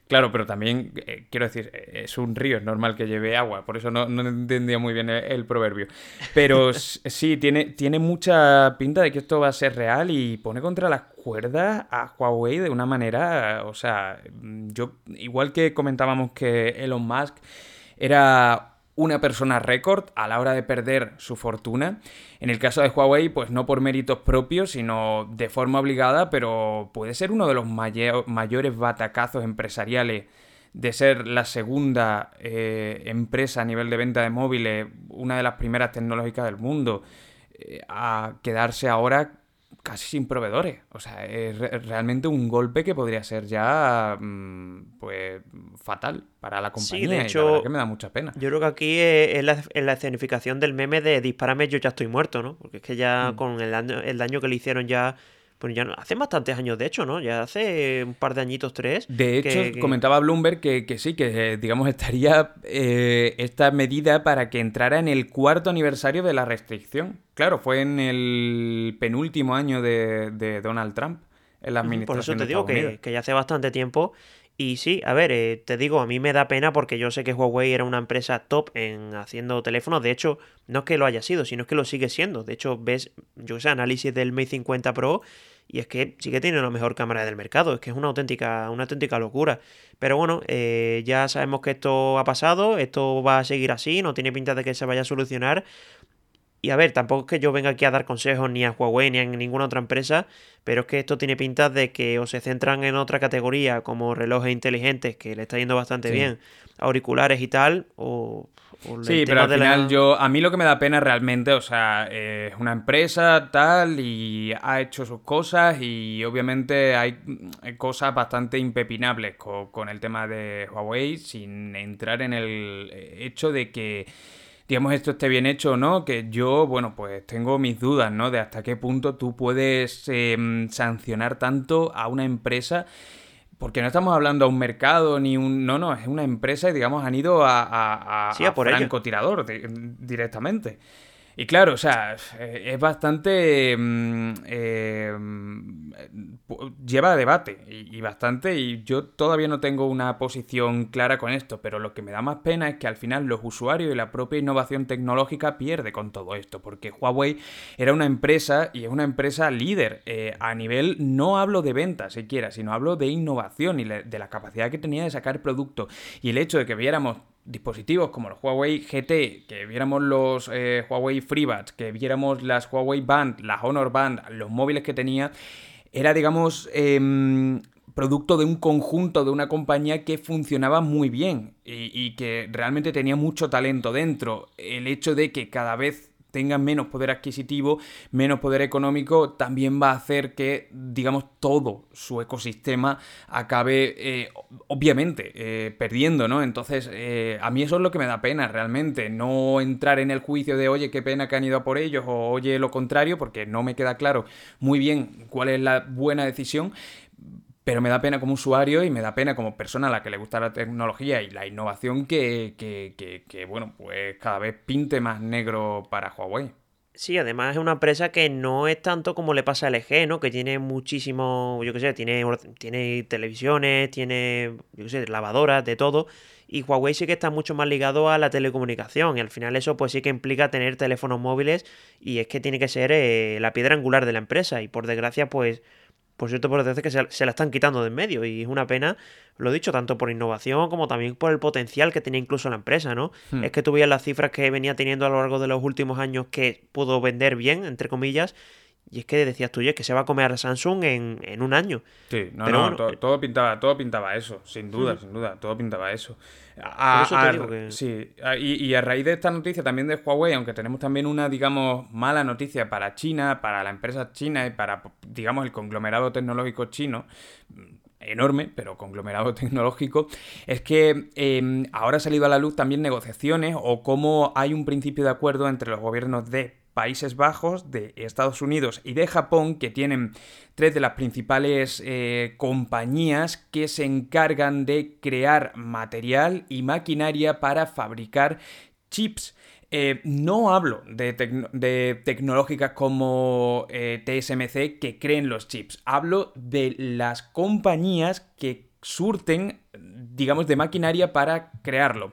Claro, pero también, eh, quiero decir, es un río, es normal que lleve agua, por eso no, entendía muy bien el, proverbio. Pero [laughs] sí, tiene, tiene mucha pinta de que esto va a ser real y pone contra las cuerdas a Huawei de una manera, o sea, yo, igual que comentábamos que Elon Musk era una persona récord a la hora de perder su fortuna. En el caso de Huawei, pues no por méritos propios, sino de forma obligada, pero puede ser uno de los mayores batacazos empresariales de ser la segunda eh, empresa a nivel de venta de móviles, una de las primeras tecnológicas del mundo, eh, a quedarse ahora casi sin proveedores. O sea, es realmente un golpe que podría ser ya mm, pues fatal para la compañía. Sí, de hecho, que me da mucha pena. Yo creo que aquí es la, escenificación del meme de dispárame, yo ya estoy muerto, ¿no? Porque es que ya mm. con el el daño que le hicieron ya pues ya no, hace bastantes años, de hecho, ¿no? Ya hace un par de añitos, tres. De hecho, comentaba Bloomberg que, sí, que digamos estaría eh, esta medida para que entrara en el cuarto aniversario de la restricción. Claro, fue en el penúltimo año de, Donald Trump en la administración. Por eso te digo que, que, ya hace bastante tiempo Y sí, a ver, eh, te digo, a mí me da pena porque yo sé que Huawei era una empresa top en haciendo teléfonos. De hecho, no es que lo haya sido, sino es que lo sigue siendo. De hecho, ves, yo sé, análisis del Mate 50 Pro y es que sigue teniendo la mejor cámara del mercado. Es que es una auténtica, una auténtica locura. Pero bueno, eh, ya sabemos que esto ha pasado, esto va a seguir así, no tiene pinta de que se vaya a solucionar. Y a ver, tampoco es que yo venga aquí a dar consejos ni a Huawei ni a ninguna otra empresa, pero es que esto tiene pinta de que o se centran en otra categoría como relojes inteligentes, que le está yendo bastante bien, auriculares y tal, o... sí, pero al final yo, a mí lo que me da pena realmente, o sea, es una empresa tal y ha hecho sus cosas y obviamente hay cosas bastante impepinables con el tema de Huawei sin entrar en el hecho de que digamos, esto esté bien hecho o no, que yo, bueno, pues tengo mis dudas, ¿no? De hasta qué punto tú puedes em, sancionar tanto a una empresa. Porque no estamos hablando a un mercado ni un. No, no, es una empresa y, digamos, han ido a, a, a, sí, a por francotirador directamente. Y claro, o sea, es bastante. Mm, eh, lleva a debate y, bastante. Y yo todavía no tengo una posición clara con esto, pero lo que me da más pena es que al final los usuarios y la propia innovación tecnológica pierde con todo esto, porque Huawei era una empresa y es una empresa líder eh, a nivel. No hablo de ventas siquiera, sino hablo de innovación y de la capacidad que tenía de sacar producto. Y el hecho de que viéramos dispositivos como los Huawei GT, que viéramos los eh, Huawei FreeBuds, que viéramos las Huawei Band, las Honor Band, los móviles que tenía, era, digamos, em, producto de un conjunto, de una compañía que funcionaba muy bien y que realmente tenía mucho talento dentro. El hecho de que cada vez tengan menos poder adquisitivo, menos poder económico, también va a hacer que, digamos, todo su ecosistema acabe, eh, obviamente, eh, perdiendo, ¿no? Entonces, eh, a mí eso es lo que me da pena realmente, no entrar en el juicio de, oye, qué pena que han ido a por ellos, o oye, lo contrario, porque no me queda claro muy bien cuál es la buena decisión, pero me da pena como usuario y me da pena como persona a la que le gusta la tecnología y la innovación que, que, bueno, pues cada vez pinte más negro para Huawei. Sí, además es una empresa que no es tanto como le pasa a LG, ¿no? Que tiene muchísimo, yo qué sé, tiene, tiene televisiones, tiene, yo qué sé, lavadoras, de todo. Y Huawei sí que está mucho más ligado a la telecomunicación. Y al final eso pues sí que implica tener teléfonos móviles y es que tiene que ser eh, la piedra angular de la empresa. Y por desgracia pues por cierto, por desgracia que se, la están quitando de en medio y es una pena, lo he dicho, tanto por innovación como también por el potencial que tenía incluso la empresa, ¿no? Hmm. Es que tú las cifras que venía teniendo a lo largo de los últimos años que pudo vender bien, entre comillas, y es que decías tú, que se va a comer a Samsung en, un año. Sí, no, no, eh, todo, pintaba, todo pintaba eso, sin duda, sin duda, todo pintaba eso. Sí, y, a raíz de esta noticia también de Huawei, aunque tenemos también una, digamos, mala noticia para China, para la empresa china y para, digamos, el conglomerado tecnológico chino, enorme, pero conglomerado [laughs] tecnológico, es que em, ahora ha salido a la luz también negociaciones o cómo hay un principio de acuerdo entre los gobiernos de Países Bajos, de Estados Unidos y de Japón, que tienen tres de las principales eh, compañías que se encargan de crear material y maquinaria para fabricar chips. Eh, no hablo de, tecnológicas como eh, TSMC que creen los chips, hablo de las compañías que surten, digamos, de maquinaria para crearlo.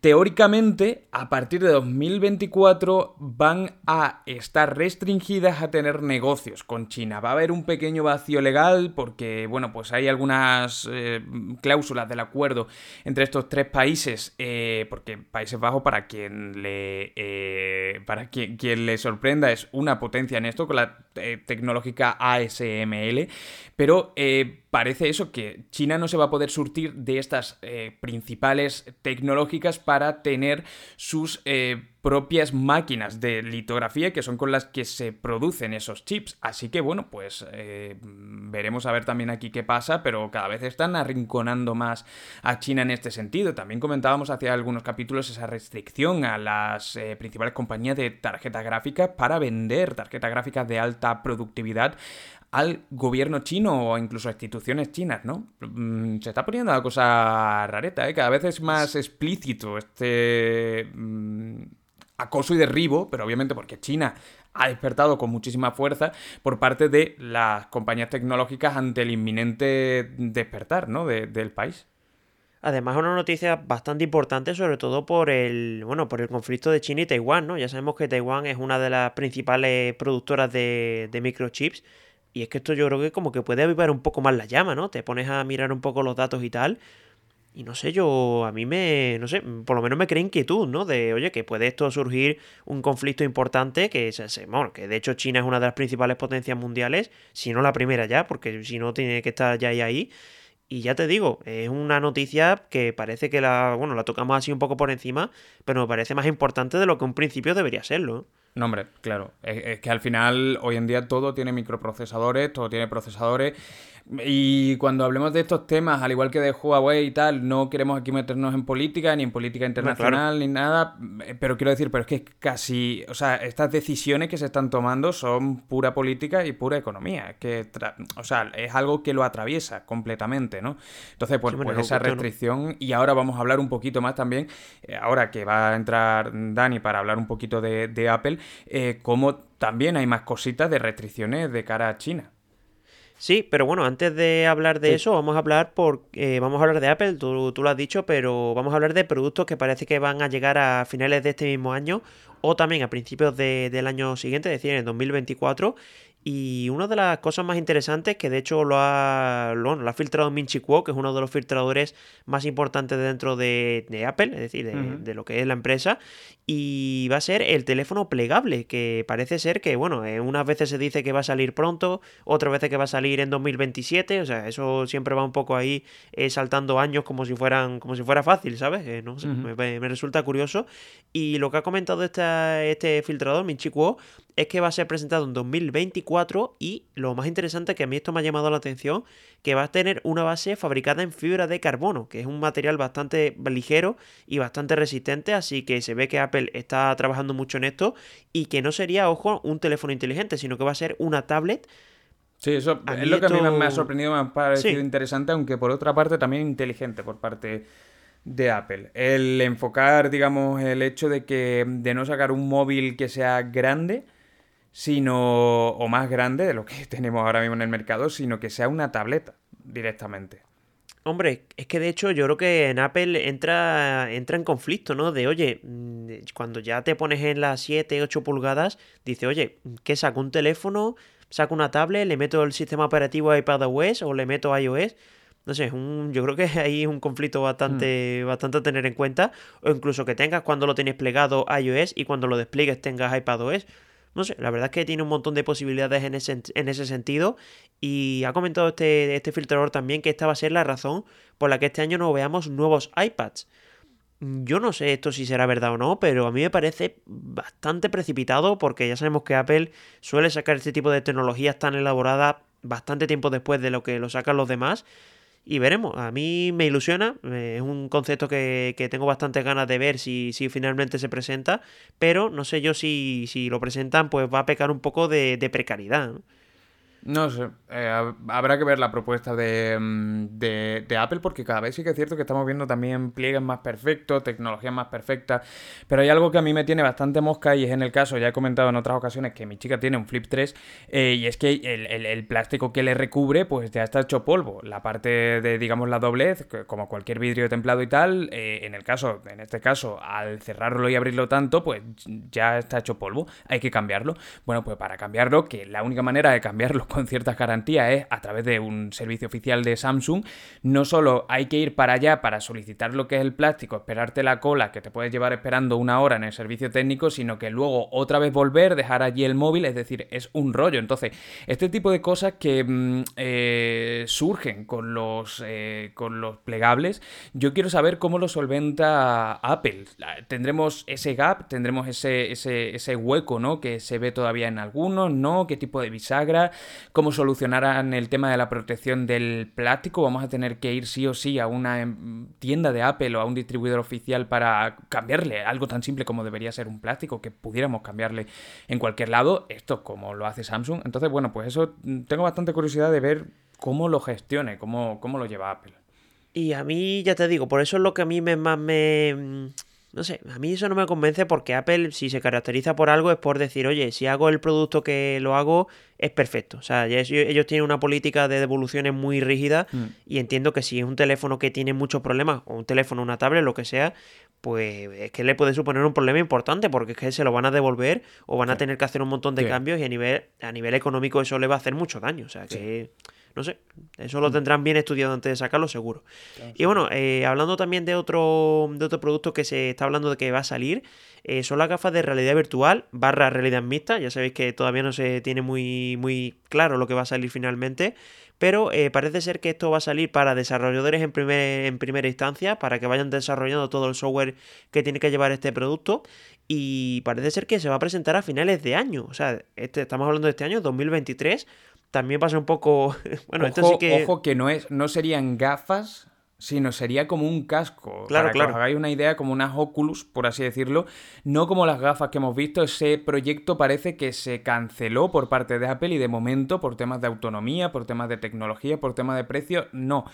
Teóricamente, a partir de 2024 van a estar restringidas a tener negocios con China. Va a haber un pequeño vacío legal porque, bueno, pues hay algunas eh, cláusulas del acuerdo entre estos tres países, eh, porque Países Bajos, para quien le, eh, para quien, quien, le sorprenda, es una potencia en esto con la tecnológica ASML, pero parece eso, que China no se va a poder surtir de estas eh, principales tecnológicas para tener sus eh, propias máquinas de litografía que son con las que se producen esos chips. Así que bueno, pues eh, veremos a ver también aquí qué pasa, pero cada vez están arrinconando más a China en este sentido. También comentábamos hace algunos capítulos esa restricción a las principales compañías de tarjeta gráfica para vender tarjetas gráficas de alta productividad al gobierno chino o incluso a instituciones chinas, ¿no? Mm, se está poniendo la cosa rareta, ¿eh? Cada vez es más explícito este... Mm, acoso y derribo, pero obviamente porque China ha despertado con muchísima fuerza por parte de las compañías tecnológicas ante el inminente despertar ¿no? del país. Además, una noticia bastante importante, sobre todo por el, bueno, por el conflicto de China y Taiwán, ¿no? Ya sabemos que Taiwán es una de las principales productoras de, de microchips. Y es que esto yo creo que como que puede avivar un poco más la llama, ¿no? Te pones a mirar un poco los datos y tal. Y no sé, yo, a mí me, no sé, por lo menos me crea inquietud, ¿no? De, oye, que puede esto surgir un conflicto importante, que, bueno, que de hecho China es una de las principales potencias mundiales, si no la primera ya, porque si no tiene que estar ya y ahí. Y ya te digo, es una noticia que parece que la, bueno, la tocamos así un poco por encima, pero me parece más importante de lo que un principio debería serlo. No, hombre, claro. es que al final, hoy en día todo tiene microprocesadores, todo tiene procesadores y cuando hablemos de estos temas, al igual que de Huawei y tal, no queremos aquí meternos en política, ni en política internacional, ni nada, pero quiero decir, pero es que casi, o sea, estas decisiones que se están tomando son pura política y pura economía, que, o sea, es algo que lo atraviesa completamente, ¿no? Entonces, pues, pues esa restricción, y ahora vamos a hablar un poquito más también, eh, ahora que va a entrar Dani para hablar un poquito de, Apple, eh, cómo también hay más cositas de restricciones de cara a China. Sí, pero bueno, antes de hablar de eso, vamos a hablar por, eh, vamos a hablar de Apple, tú, tú, lo has dicho, pero vamos a hablar de productos que parece que van a llegar a finales de este mismo año o también a principios del año siguiente, es decir, en el 2024, y una de las cosas más interesantes, que de hecho lo ha, lo, ha filtrado Minchi Kuo, que es uno de los filtradores más importantes dentro de, Apple, es decir, de, lo que es la empresa, y va a ser el teléfono plegable, que parece ser que, bueno, eh, unas veces se dice que va a salir pronto, otras veces que va a salir en 2027, o sea, eso siempre va un poco ahí eh, saltando años como si fueran, como si fuera fácil, ¿sabes? Eh, no me, resulta curioso. Y lo que ha comentado este filtrador, Minchi Kuo, es que va a ser presentado en 2024 y lo más interesante que a mí esto me ha llamado la atención, que va a tener una base fabricada en fibra de carbono, que es un material bastante ligero y bastante resistente, así que se ve que Apple está trabajando mucho en esto y que no sería, ojo, un teléfono inteligente, sino que va a ser una tablet Sí, eso es lo que a mí me ha sorprendido, me ha parecido interesante, aunque por otra parte también inteligente por parte de Apple. El enfocar, digamos, el hecho de que de no sacar un móvil que sea grande, sino, o más grande de lo que [laughs] tenemos ahora mismo en el mercado, sino que sea una tableta directamente. Hombre, es que de hecho yo creo que en Apple entra, entra en conflicto, ¿no? De, oye, mm, cuando ya te pones en las 7, 8 pulgadas, dice, oye, ¿qué saco? ¿Un teléfono? ¿Saco una tablet? ¿Le meto el sistema operativo a iPadOS o le meto iOS? No sé, un, yo creo que [laughs] ahí es un conflicto bastante, mm. bastante a tener en cuenta. O incluso que tengas cuando lo tienes plegado iOS y cuando lo despliegues tengas iPadOS. No sé, la verdad es que tiene un montón de posibilidades en ese, en ese sentido. Y ha comentado este, este filtrador también que esta va a ser la razón por la que este año no veamos nuevos iPads. Yo no sé esto si será verdad o no, pero a mí me parece bastante precipitado porque ya sabemos que Apple suele sacar este tipo de tecnologías tan elaboradas bastante tiempo después de lo que lo sacan los demás y veremos. A mí me ilusiona, eh, es un concepto que, tengo bastantes ganas de ver si, si, finalmente se presenta, pero no sé yo si, si lo presentan, pues va a pecar un poco de, precariedad. No sé, eh, habrá que ver la propuesta mm, de, de, Apple porque cada vez sí que es cierto que estamos viendo también pliegues más perfectos, tecnologías más perfectas, pero hay algo que a mí me tiene bastante mosca y es en el caso, ya he comentado en otras ocasiones que mi chica tiene un Flip 3 eh, y es que el, plástico que le recubre pues ya está hecho polvo, la parte de digamos la doblez, como cualquier vidrio templado y tal, eh, en el caso, en este caso, al cerrarlo y abrirlo tanto pues ya está hecho polvo, hay que cambiarlo. Bueno, pues para cambiarlo, que la única manera de cambiarlo con ciertas garantías es a través de un servicio oficial de Samsung. No solo hay que ir para allá para solicitar lo que es el plástico, esperarte la cola que te puedes llevar esperando una hora en el servicio técnico, sino que luego otra vez volver, dejar allí el móvil, es decir, es un rollo. Entonces, este tipo de cosas que mm, eh, surgen con los, eh, con los plegables, yo quiero saber cómo lo solventa Apple. ¿Tendremos ese gap? ¿Tendremos ese, ese, ese hueco, ¿no? Que se ve todavía en algunos, ¿no? ¿Qué tipo de bisagra? Cómo solucionarán el tema de la protección del plástico. Vamos a tener que ir sí o sí a una em, tienda de Apple o a un distribuidor oficial para cambiarle algo tan simple como debería ser un plástico, que pudiéramos cambiarle en cualquier lado. Esto como lo hace Samsung. Entonces, bueno, pues eso mm, tengo bastante curiosidad de ver cómo lo gestione, cómo, cómo lo lleva Apple. Y a mí, ya te digo, por eso es lo que a mí más me, mm, no sé, a mí eso no me convence porque Apple, si se caracteriza por algo, es por decir, oye, si hago el producto que lo hago, es perfecto. O sea, ellos tienen una política de devoluciones muy rígida mm. y entiendo que si es un teléfono que tiene muchos problemas, o un teléfono, una tablet, lo que sea, pues es que le puede suponer un problema importante porque es que se lo van a devolver o van a tener que hacer un montón de cambios y a nivel, a nivel económico eso le va a hacer mucho daño. O sea, que... No sé, eso lo mm. tendrán bien estudiado antes de sacarlo, seguro. Y bueno, eh, hablando también de otro, de otro producto que se está hablando de que va a salir, eh, son las gafas de realidad virtual barra realidad mixta. Ya sabéis que todavía no se tiene muy, muy claro lo que va a salir finalmente. Pero eh, parece ser que esto va a salir para desarrolladores en, primer, en primera instancia, para que vayan desarrollando todo el software que tiene que llevar este producto. Y parece ser que se va a presentar a finales de año. O sea, este, estamos hablando de este año, 2023 también pasa un poco. [laughs] Bueno, ojo, esto sí que. Ojo que no, es, no serían gafas, sino sería como un casco. Claro, para claro. Que os hagáis una idea, como unas Oculus, por así decirlo. No como las gafas que hemos visto. Ese proyecto parece que se canceló por parte de Apple y de momento, por temas de autonomía, por temas de tecnología, por temas de precio, no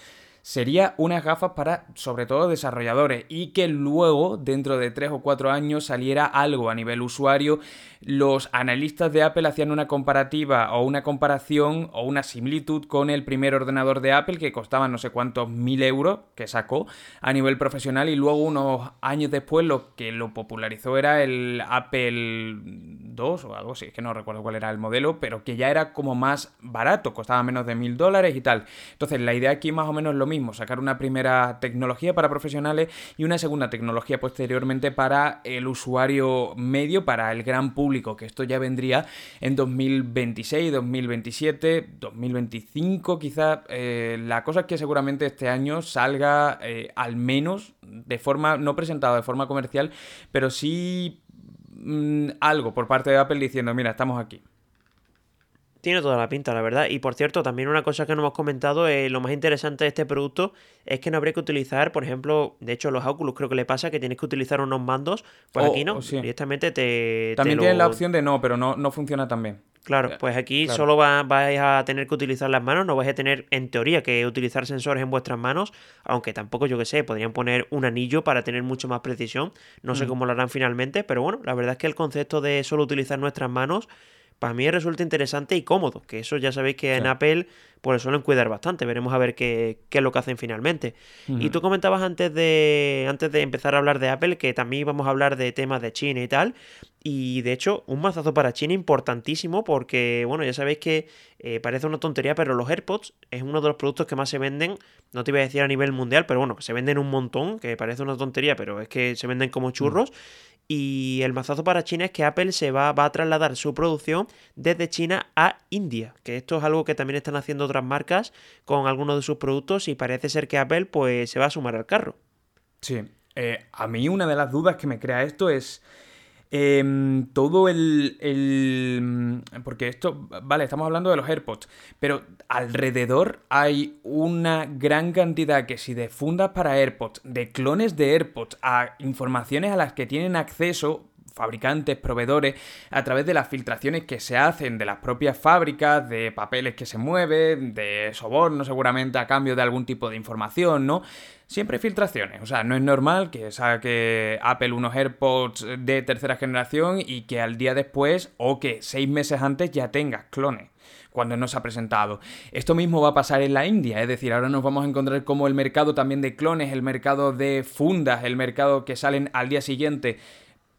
sería unas gafas para sobre todo desarrolladores y que luego dentro de 3 o 4 años saliera algo a nivel usuario. Los analistas de Apple hacían una comparativa o una comparación o una similitud con el primer ordenador de Apple que costaba no sé cuántos mil euros que sacó a nivel profesional y luego unos años después lo que lo popularizó era el Apple 2 o algo así, es que no recuerdo cuál era el modelo, pero que ya era como más barato, costaba menos de mil dólares y tal. Entonces la idea aquí más o menos lo mismo, sacar una primera tecnología para profesionales y una segunda tecnología posteriormente para el usuario medio, para el gran público, que esto ya vendría en 2026, 2027, 2025 quizá. Eh, la cosa es que seguramente este año salga eh, al menos de forma, no presentado de forma comercial, pero sí mm, algo por parte de Apple diciendo, mira, estamos aquí. Tiene toda la pinta, la verdad. Y por cierto, también una cosa que no hemos comentado, eh, lo más interesante de este producto es que no habría que utilizar, por ejemplo, de hecho los Oculus creo que le pasa que tienes que utilizar unos mandos, pues aquí no, directamente te... También tienes la opción de no, pero no, no funciona tan bien. Claro, pues aquí solo vais a tener que utilizar las manos, no vais a tener en teoría que utilizar sensores en vuestras manos, aunque tampoco yo que sé, podrían poner un anillo para tener mucho más precisión, no sé mm. cómo lo harán finalmente, pero bueno, la verdad es que el concepto de solo utilizar nuestras manos para mí resulta interesante y cómodo, que eso ya sabéis que en Apple pues suelen cuidar bastante, veremos a ver qué, es lo que hacen finalmente. Y tú comentabas antes de, antes de empezar a hablar de Apple que también íbamos a hablar de temas de China y tal, y de hecho un mazazo para China importantísimo porque, bueno, ya sabéis que eh, parece una tontería, pero los AirPods es uno de los productos que más se venden, no te iba a decir a nivel mundial, pero bueno, se venden un montón, que parece una tontería, pero es que se venden como churros. Y el mazazo para China es que Apple se va, va, a trasladar su producción desde China a India, que esto es algo que también están haciendo otras marcas con algunos de sus productos y parece ser que Apple pues se va a sumar al carro. Sí, eh, a mí una de las dudas que me crea esto es Em, todo el, Porque esto, vale, estamos hablando de los AirPods, pero alrededor hay una gran cantidad que si de fundas para AirPods, de clones de AirPods, a informaciones a las que tienen acceso fabricantes, proveedores, a través de las filtraciones que se hacen de las propias fábricas, de papeles que se mueven, de soborno seguramente a cambio de algún tipo de información, ¿no? Siempre filtraciones, o sea, no es normal que saque Apple unos AirPods de tercera generación y que al día después o que seis meses antes ya tengas clones cuando no se ha presentado. Esto mismo va a pasar en la India, es decir, ahora nos vamos a encontrar como el mercado también de clones, el mercado de fundas, el mercado que salen al día siguiente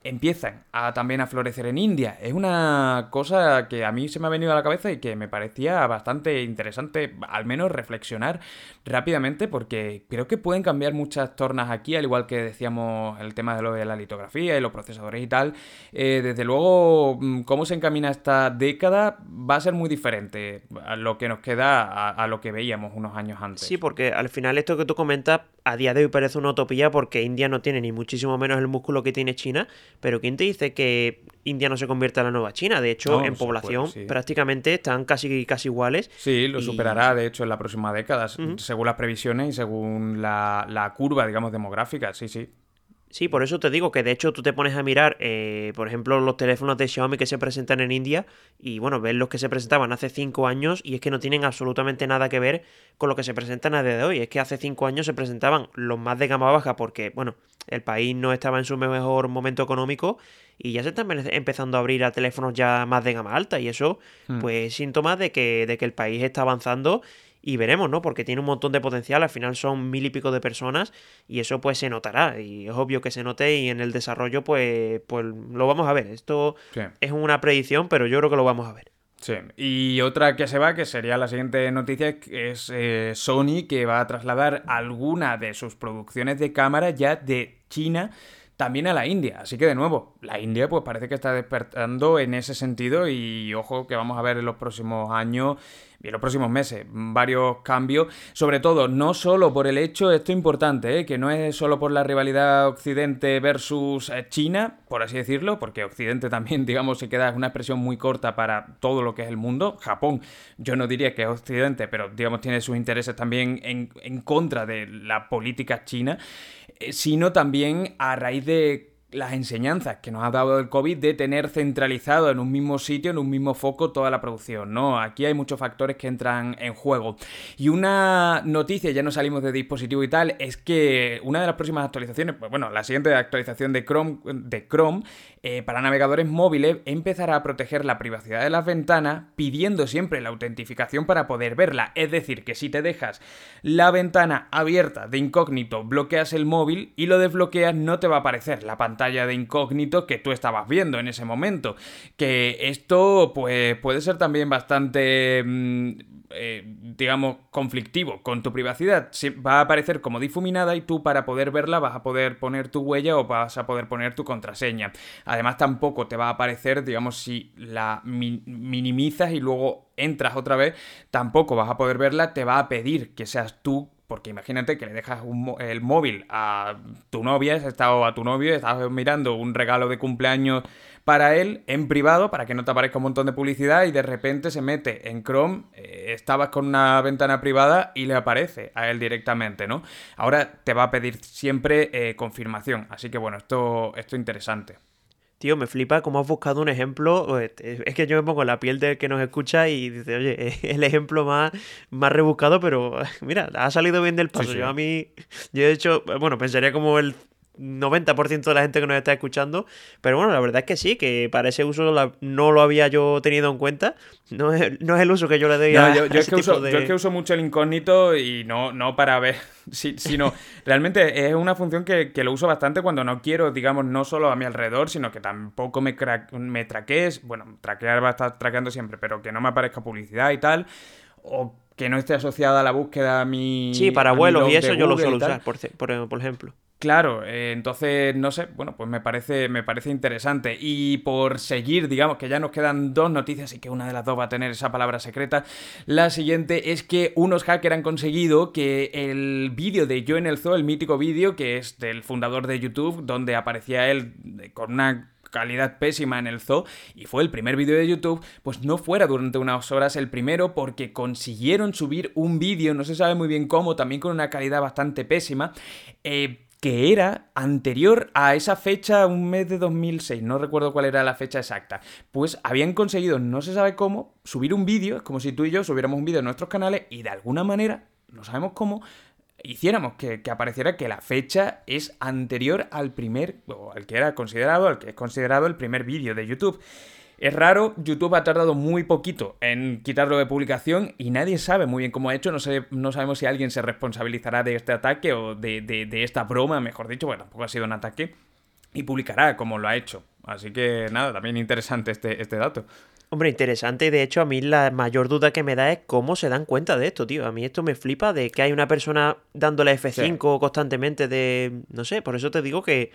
empiezan a también a florecer en India. Es una cosa que a mí se me ha venido a la cabeza y que me parecía bastante interesante, al menos reflexionar rápidamente, porque creo que pueden cambiar muchas tornas aquí, al igual que decíamos el tema de lo de la litografía y los procesadores y tal. Eh, desde luego, mm, cómo se encamina esta década va a ser muy diferente a lo que nos queda a, a lo que veíamos unos años antes. Sí, porque al final esto que tú comentas a día de hoy parece una utopía porque India no tiene ni muchísimo menos el músculo que tiene China, pero ¿quién te dice que India no se convierta en la nueva China? De hecho, en población prácticamente están casi, casi iguales. Sí, lo superará, de hecho, en la próxima década, según las previsiones y según la, la curva, digamos, demográfica, sí, sí. Sí, por eso te digo que de hecho tú te pones a mirar, eh, por ejemplo, los teléfonos de Xiaomi que se presentan en India y bueno, ves los que se presentaban hace 5 años y es que no tienen absolutamente nada que ver con lo que se presentan a día de hoy. Es que hace 5 años se presentaban los más de gama baja porque, bueno, el país no estaba en su mejor momento económico y ya se están empezando a abrir a teléfonos ya más de gama alta y eso hmm. pues es síntoma de que, de que el país está avanzando y veremos, ¿no? Porque tiene un montón de potencial, al final son mil y pico de personas y eso pues se notará y es obvio que se note y en el desarrollo pues, pues lo vamos a ver. Esto es una predicción, pero yo creo que lo vamos a ver. Sí, y otra que se va, que sería la siguiente noticia, es eh, Sony, que va a trasladar alguna de sus producciones de cámara ya de China también a la India. Así que de nuevo, la India pues parece que está despertando en ese sentido y ojo que vamos a ver en los próximos años y en los próximos meses varios cambios, sobre todo no solo por el hecho, esto es importante, ¿eh? que no es solo por la rivalidad Occidente versus eh, China, por así decirlo, porque Occidente [laughs] también, digamos, se queda una expresión muy corta para todo lo que es el mundo. Japón, yo no diría que es Occidente, pero digamos tiene sus intereses también en, en contra de la política china, eh, sino también a raíz de las enseñanzas que nos ha dado el COVID de tener centralizado en un mismo sitio, en un mismo foco, toda la producción, ¿no? Aquí hay muchos factores que entran en juego. Y una noticia, ya no salimos de dispositivo y tal, es que una de las próximas actualizaciones, pues bueno, la siguiente actualización de Chrome, de Chrome eh, para navegadores móviles empezará a proteger la privacidad de las ventanas pidiendo siempre la autentificación para poder verla. Es decir, que si te dejas la ventana abierta de incógnito, bloqueas el móvil y lo desbloqueas, no te va a aparecer la pantalla de incógnito que tú estabas viendo en ese momento. Que esto, pues, puede ser también bastante. Mm, eh, digamos, conflictivo con tu privacidad. Va a aparecer como difuminada y tú para poder verla vas a poder poner tu huella o vas a poder poner tu contraseña. Además tampoco te va a aparecer, digamos, si la minimizas y luego entras otra vez, tampoco vas a poder verla, te va a pedir que seas tú porque imagínate que le dejas el móvil a tu novia, has estado a tu novio, estás mirando un regalo de cumpleaños para él en privado, para que no te aparezca un montón de publicidad y de repente se mete en Chrome, eh, estabas con una ventana privada y le aparece a él directamente, ¿no? Ahora te va a pedir siempre eh, confirmación, así que bueno, esto, esto es interesante. Tío, me flipa cómo has buscado un ejemplo. Es que yo me pongo la piel del que nos escucha y dice, oye, es el ejemplo más, más rebuscado, pero [laughs] mira, ha salido bien del paso. Yo a mí, yo de hecho, bueno, pensaría como el 90% de la gente que nos está escuchando. Pero bueno, la verdad es que sí, que para ese uso no lo había yo tenido en cuenta. No es, el uso que yo le doy a, yo, [laughs] es que uso, yo es que uso mucho el incógnito y no, no para ver, [laughs] sino realmente es una función que, lo uso bastante cuando no quiero, digamos, no solo a mi alrededor, sino que tampoco me, me traquees. Bueno, traquear va a estar traqueando siempre, pero que no me aparezca publicidad y tal. O que no esté asociada a la búsqueda a mi. Sí, para vuelos y eso yo lo suelo usar, por, por ejemplo. Claro, eh, entonces, no sé, bueno, pues me parece, me parece interesante. Y por seguir, digamos que ya nos quedan dos noticias y que una de las dos va a tener esa palabra secreta. La siguiente es que unos hackers han conseguido que el vídeo de Yo en el Zoo, el mítico vídeo que es del fundador de YouTube, donde aparecía él con una calidad pésima en el zoo y fue el primer vídeo de YouTube, pues no fuera durante unas horas el primero porque consiguieron subir un vídeo, no se sabe muy bien cómo, también con una calidad bastante pésima. Eh, que era anterior a esa fecha, un mes de 2006, no recuerdo cuál era la fecha exacta, pues habían conseguido, no se sabe cómo, subir un vídeo, es como si tú y yo subiéramos un vídeo en nuestros canales y de alguna manera, no sabemos cómo, hiciéramos que, que, apareciera que la fecha es anterior al primer, o al que era considerado, al que es considerado el primer vídeo de YouTube. Es raro, YouTube ha tardado muy poquito en quitarlo de publicación y nadie sabe muy bien cómo ha hecho. No, sé, no sabemos si alguien se responsabilizará de este ataque o de, esta broma, mejor dicho. Bueno, tampoco ha sido un ataque. Y publicará como lo ha hecho. Así que nada, también interesante este, este dato. Hombre, interesante. Y de hecho, a mí la mayor duda que me da es cómo se dan cuenta de esto, tío. A mí esto me flipa de que hay una persona dándole F5 constantemente de... No sé, por eso te digo que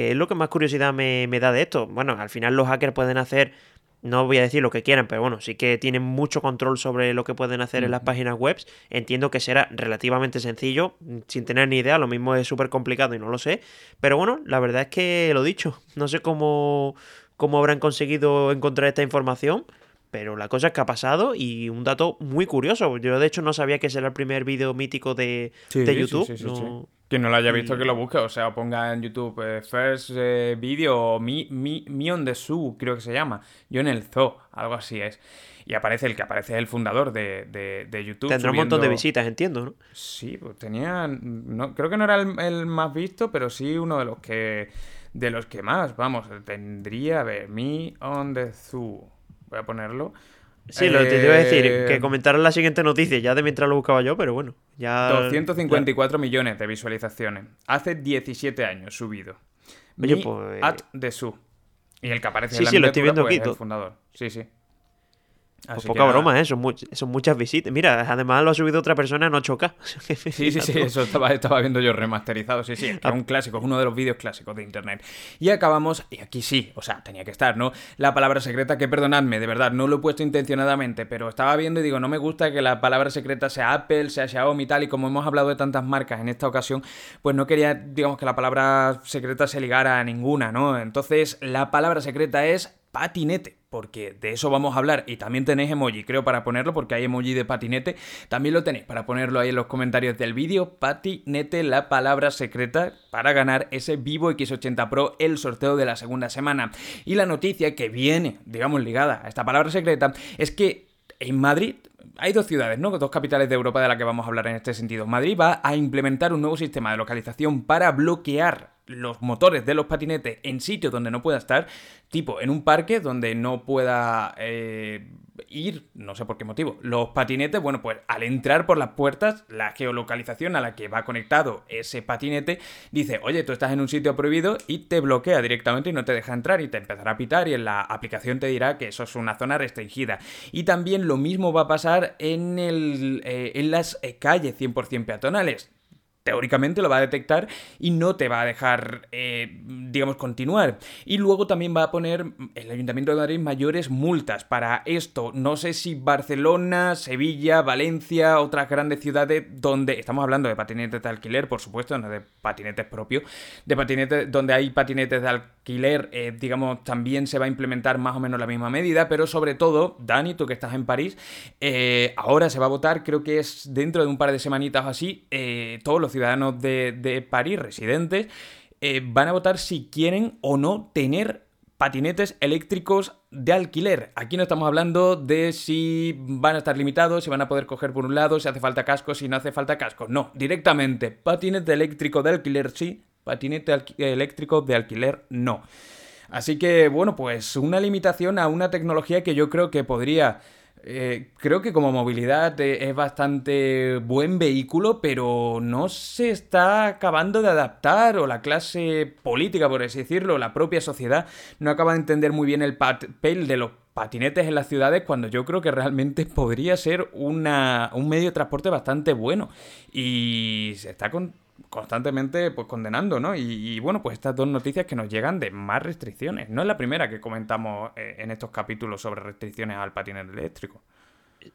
que es lo que más curiosidad me, da de esto. Bueno, al final los hackers pueden hacer, no voy a decir lo que quieran, pero bueno, sí que tienen mucho control sobre lo que pueden hacer en las páginas web. Entiendo que será relativamente sencillo, sin tener ni idea, lo mismo es súper complicado y no lo sé. Pero bueno, la verdad es que lo dicho, no sé cómo, cómo habrán conseguido encontrar esta información. Pero la cosa es que ha pasado y un dato muy curioso. Yo de hecho no sabía que ese era el primer vídeo mítico de, YouTube. Quien no lo haya visto, que lo busque. O sea, ponga en YouTube eh, First eh, Video mi, mi, on the Zoo, creo que se llama. Yo en el zoo, algo así es. Y aparece el que aparece es el fundador de, de, YouTube. Tendrá un montón de visitas, entiendo, ¿no? Sí, pues tenía. No, creo que no era el, más visto, pero sí uno de los que. De los que más, vamos, tendría, a ver, Me on the Zoo. Voy a ponerlo. Sí, lo que te iba a decir, que eh, comentaron la siguiente noticia, ya de mientras lo buscaba yo, pero bueno, ya... 254 millones de visualizaciones. Hace 17 años subido. Oye, pues... At the Zoo. Y el que aparece sí, en la sí, lo estoy viendo pues, aquí. el fundador. Sí, sí. Pues poca broma, ¿eh? Son, muchas visitas. Mira, además lo ha subido otra persona en 8K. [laughs] sí, sí, sí, eso estaba, viendo yo remasterizado. Sí, sí, es un clásico, es uno de los vídeos clásicos de internet. Y acabamos, y aquí sí, o sea, tenía que estar, ¿no? La palabra secreta, que perdonadme, de verdad, no lo he puesto intencionadamente, pero estaba viendo y digo, no me gusta que la palabra secreta sea Apple, sea Xiaomi y tal, y como hemos hablado de tantas marcas en esta ocasión, pues no quería, digamos, que la palabra secreta se ligara a ninguna, ¿no? Entonces, la palabra secreta es patinete, porque de eso vamos a hablar. Y también tenéis emoji, creo, para ponerlo, porque hay emoji de patinete. También lo tenéis para ponerlo ahí en los comentarios del vídeo. Patinete, la palabra secreta para ganar ese Vivo X80 Pro, el sorteo de la segunda semana. Y la noticia que viene, digamos, ligada a esta palabra secreta, es que en Madrid hay dos ciudades, ¿no? Dos capitales de Europa de las que vamos a hablar en este sentido. Madrid va a implementar un nuevo sistema de localización para bloquear los motores de los patinetes en sitios donde no pueda estar, tipo en un parque donde no pueda eh, ir, no sé por qué motivo. Los patinetes, bueno, pues al entrar por las puertas, la geolocalización a la que va conectado ese patinete dice, oye, tú estás en un sitio prohibido y te bloquea directamente y no te deja entrar y te empezará a pitar y en la aplicación te dirá que eso es una zona restringida. Y también lo mismo va a pasar en, el, eh, en las eh, calles 100% peatonales teóricamente lo va a detectar y no te va a dejar, eh, digamos, continuar. Y luego también va a poner el Ayuntamiento de Madrid mayores multas para esto. No sé si Barcelona, Sevilla, Valencia, otras grandes ciudades donde estamos hablando de patinetes de alquiler, por supuesto, no de patinetes propios, de patinetes donde hay patinetes de alquiler, eh, digamos, también se va a implementar más o menos la misma medida, pero sobre todo, Dani, tú que estás en París, eh, ahora se va a votar, creo que es dentro de un par de semanitas o así, todos los ciudadanos de, París, residentes, eh, van a votar si quieren o no tener patinetes eléctricos de alquiler. Aquí no estamos hablando de si van a estar limitados, si van a poder coger por un lado, si hace falta casco, si no hace falta casco. No, directamente, patinete eléctrico de alquiler sí, patinete eléctrico de alquiler no. Así que, bueno, pues una limitación a una tecnología que yo creo que podría eh, creo que como movilidad eh, es bastante buen vehículo, pero no se está acabando de adaptar, o la clase política, por así decirlo, la propia sociedad, no acaba de entender muy bien el papel de los patinetes en las ciudades cuando yo creo que realmente podría ser una, un medio de transporte bastante bueno. Y se está con constantemente pues condenando, ¿no? Y, bueno, pues estas dos noticias que nos llegan de más restricciones. No es la primera que comentamos eh, en estos capítulos sobre restricciones al patinete eléctrico.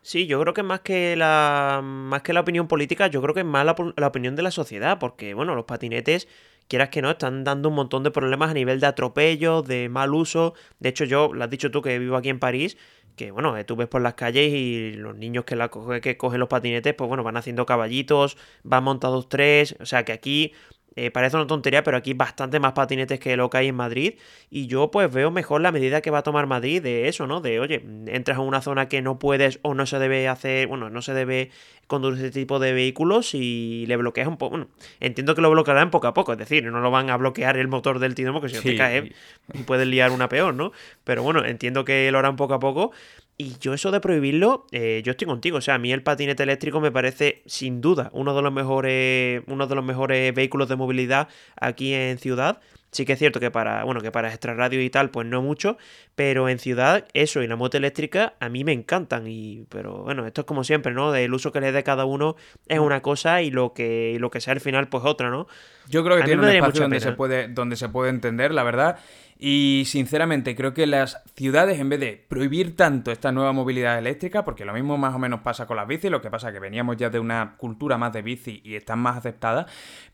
Sí, yo creo que más que la más que la opinión política, yo creo que es más la, la, opinión de la sociedad, porque bueno, los patinetes, quieras que no, están dando un montón de problemas a nivel de atropello, de mal uso. De hecho, yo, lo has dicho tú que vivo aquí en París, que bueno, eh, tú ves por las calles y los niños que, la que cogen los patinetes, pues bueno, van haciendo caballitos, van montados tres, o sea que aquí eh, parece una tontería, pero aquí bastante más patinetes que lo que hay en Madrid. Y yo pues veo mejor la medida que va a tomar Madrid de eso, ¿no? De, oye, entras a una zona que no puedes o no se debe hacer, bueno, no se debe conducir este tipo de vehículos y le bloqueas un poco. Bueno, entiendo que lo bloquearán poco a poco, es decir, no lo van a bloquear el motor del Tino porque si no te cae y puedes liar una peor, ¿no? Pero bueno, entiendo que lo harán poco a poco. Y yo eso de prohibirlo, eh, yo estoy contigo. O sea, a mí el patinete eléctrico me parece sin duda uno de los mejores, uno de los mejores vehículos de movilidad aquí en ciudad. Sí que es cierto que para, bueno, que para extra radio y tal, pues no mucho, pero en ciudad eso y la moto eléctrica a mí me encantan y pero bueno, esto es como siempre, ¿no? Del uso que le dé cada uno es una cosa y lo que y lo que sea al final pues otra, ¿no? Yo creo que tiene un espacio donde se puede donde se puede entender, la verdad. Y sinceramente creo que las ciudades, en vez de prohibir tanto esta nueva movilidad eléctrica, porque lo mismo más o menos pasa con las bicis, lo que pasa que veníamos ya de una cultura más de bici y están más aceptadas,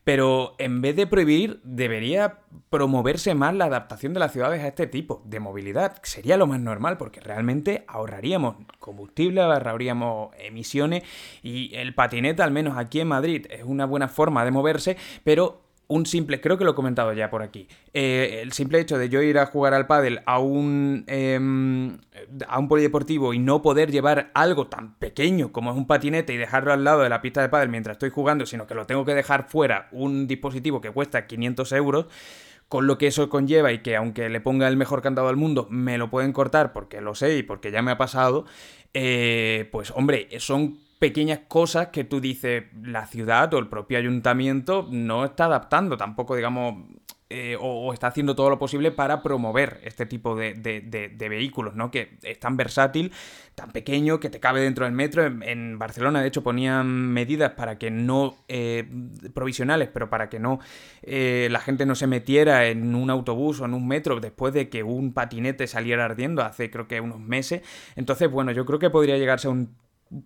pero en vez de prohibir, debería promoverse más la adaptación de las ciudades a este tipo de movilidad. Sería lo más normal, porque realmente ahorraríamos combustible, ahorraríamos emisiones y el patinete, al menos aquí en Madrid, es una buena forma de moverse, pero un simple, creo que lo he comentado ya por aquí, eh, el simple hecho de yo ir a jugar al pádel a un, em, a un polideportivo y no poder llevar algo tan pequeño como es un patinete y dejarlo al lado de la pista de pádel mientras estoy jugando, sino que lo tengo que dejar fuera un dispositivo que cuesta 500 euros, con lo que eso conlleva y que aunque le ponga el mejor cantado del mundo, me lo pueden cortar porque lo sé y porque ya me ha pasado, eh, pues hombre, son pequeñas cosas que tú dices, la ciudad o el propio ayuntamiento no está adaptando, tampoco, digamos, eh, o, está haciendo todo lo posible para promover este tipo de, vehículos, ¿no? Que es tan versátil, tan pequeño, que te cabe dentro del metro. En, Barcelona, de hecho, ponían medidas para que no, eh, provisionales, pero para que no, eh, la gente no se metiera en un autobús o en un metro después de que un patinete saliera ardiendo hace creo que unos meses. Entonces, bueno, yo creo que podría llegarse a un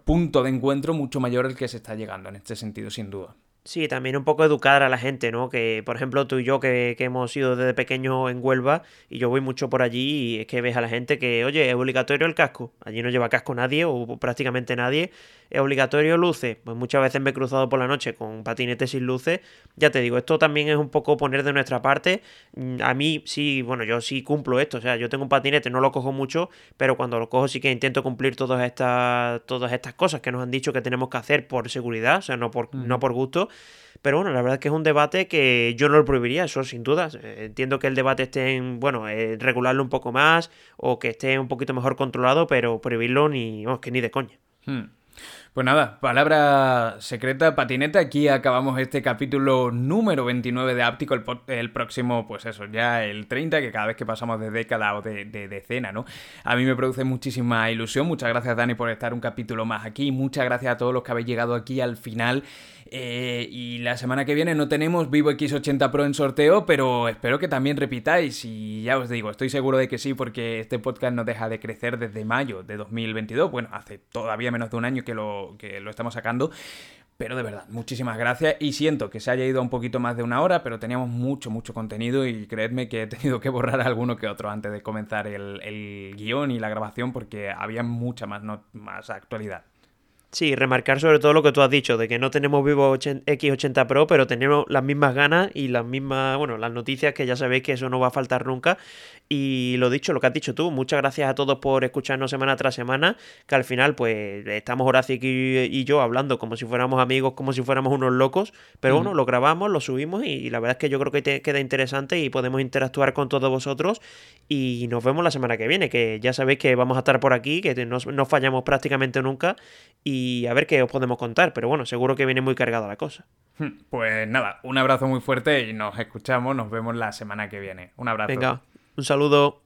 punto de encuentro mucho mayor el que se está llegando en este sentido, sin duda. Sí, también un poco educar a la gente, ¿no? Que, por ejemplo, tú y yo que, que hemos ido desde pequeños en Huelva y yo voy mucho por allí y es que ves a la gente que, oye, es obligatorio el casco. Allí no lleva casco nadie o prácticamente nadie ¿Es obligatorio luces? Pues muchas veces me he cruzado por la noche con patinetes sin luces. Ya te digo, esto también es un poco poner de nuestra parte. Mm, a mí sí, bueno, yo sí cumplo esto. O sea, yo tengo un patinete, no lo cojo mucho, pero cuando lo cojo sí que intento cumplir todas estas, todas estas cosas que nos han dicho que tenemos que hacer por seguridad, o sea, no por, no por gusto. Pero bueno, la verdad es que es un debate que yo no lo prohibiría, eso sin dudas. Entiendo que el debate esté en, bueno, eh, regularlo un poco más o que esté un poquito mejor controlado, pero prohibirlo ni, vamos, que ni de coña. Hmm. Pues nada, palabra secreta, patineta. Aquí acabamos este capítulo número 29 de Áptico. El, próximo, pues eso, ya el 30, que cada vez que pasamos de década o de, de, decena, ¿no? A mí me produce muchísima ilusión. Muchas gracias, Dani, por estar un capítulo más aquí. Muchas gracias a todos los que habéis llegado aquí al final. Eh, y la semana que viene no tenemos Vivo X80 Pro en sorteo, pero espero que también repitáis. Y ya os digo, estoy seguro de que sí, porque este podcast no deja de crecer desde mayo de 2022. Bueno, hace todavía menos de un año que lo, que lo estamos sacando. Pero de verdad, muchísimas gracias y siento que se haya ido un poquito más de una hora, pero teníamos mucho, mucho contenido y creedme que he tenido que borrar alguno que otro antes de comenzar el, el guion y la grabación porque había mucha más, no, más actualidad. Sí, remarcar sobre todo lo que tú has dicho, de que no tenemos Vivo X80 Pro, pero tenemos las mismas ganas y las mismas, bueno, las noticias que ya sabéis que eso no va a faltar nunca. Y lo dicho, lo que has dicho tú, muchas gracias a todos por escucharnos semana tras semana, que al final pues estamos Horacio y yo hablando como si fuéramos amigos, como si fuéramos unos locos, pero bueno, lo grabamos, lo subimos y la verdad es que yo creo que te queda interesante y podemos interactuar con todos vosotros y nos vemos la semana que viene, que ya sabéis que vamos a estar por aquí, que no, no fallamos prácticamente nunca y a ver qué os podemos contar, pero bueno, seguro que viene muy cargada la cosa. Hmm, pues nada, un abrazo muy fuerte y nos escuchamos, nos vemos la semana que viene. Un abrazo. Venga, un saludo.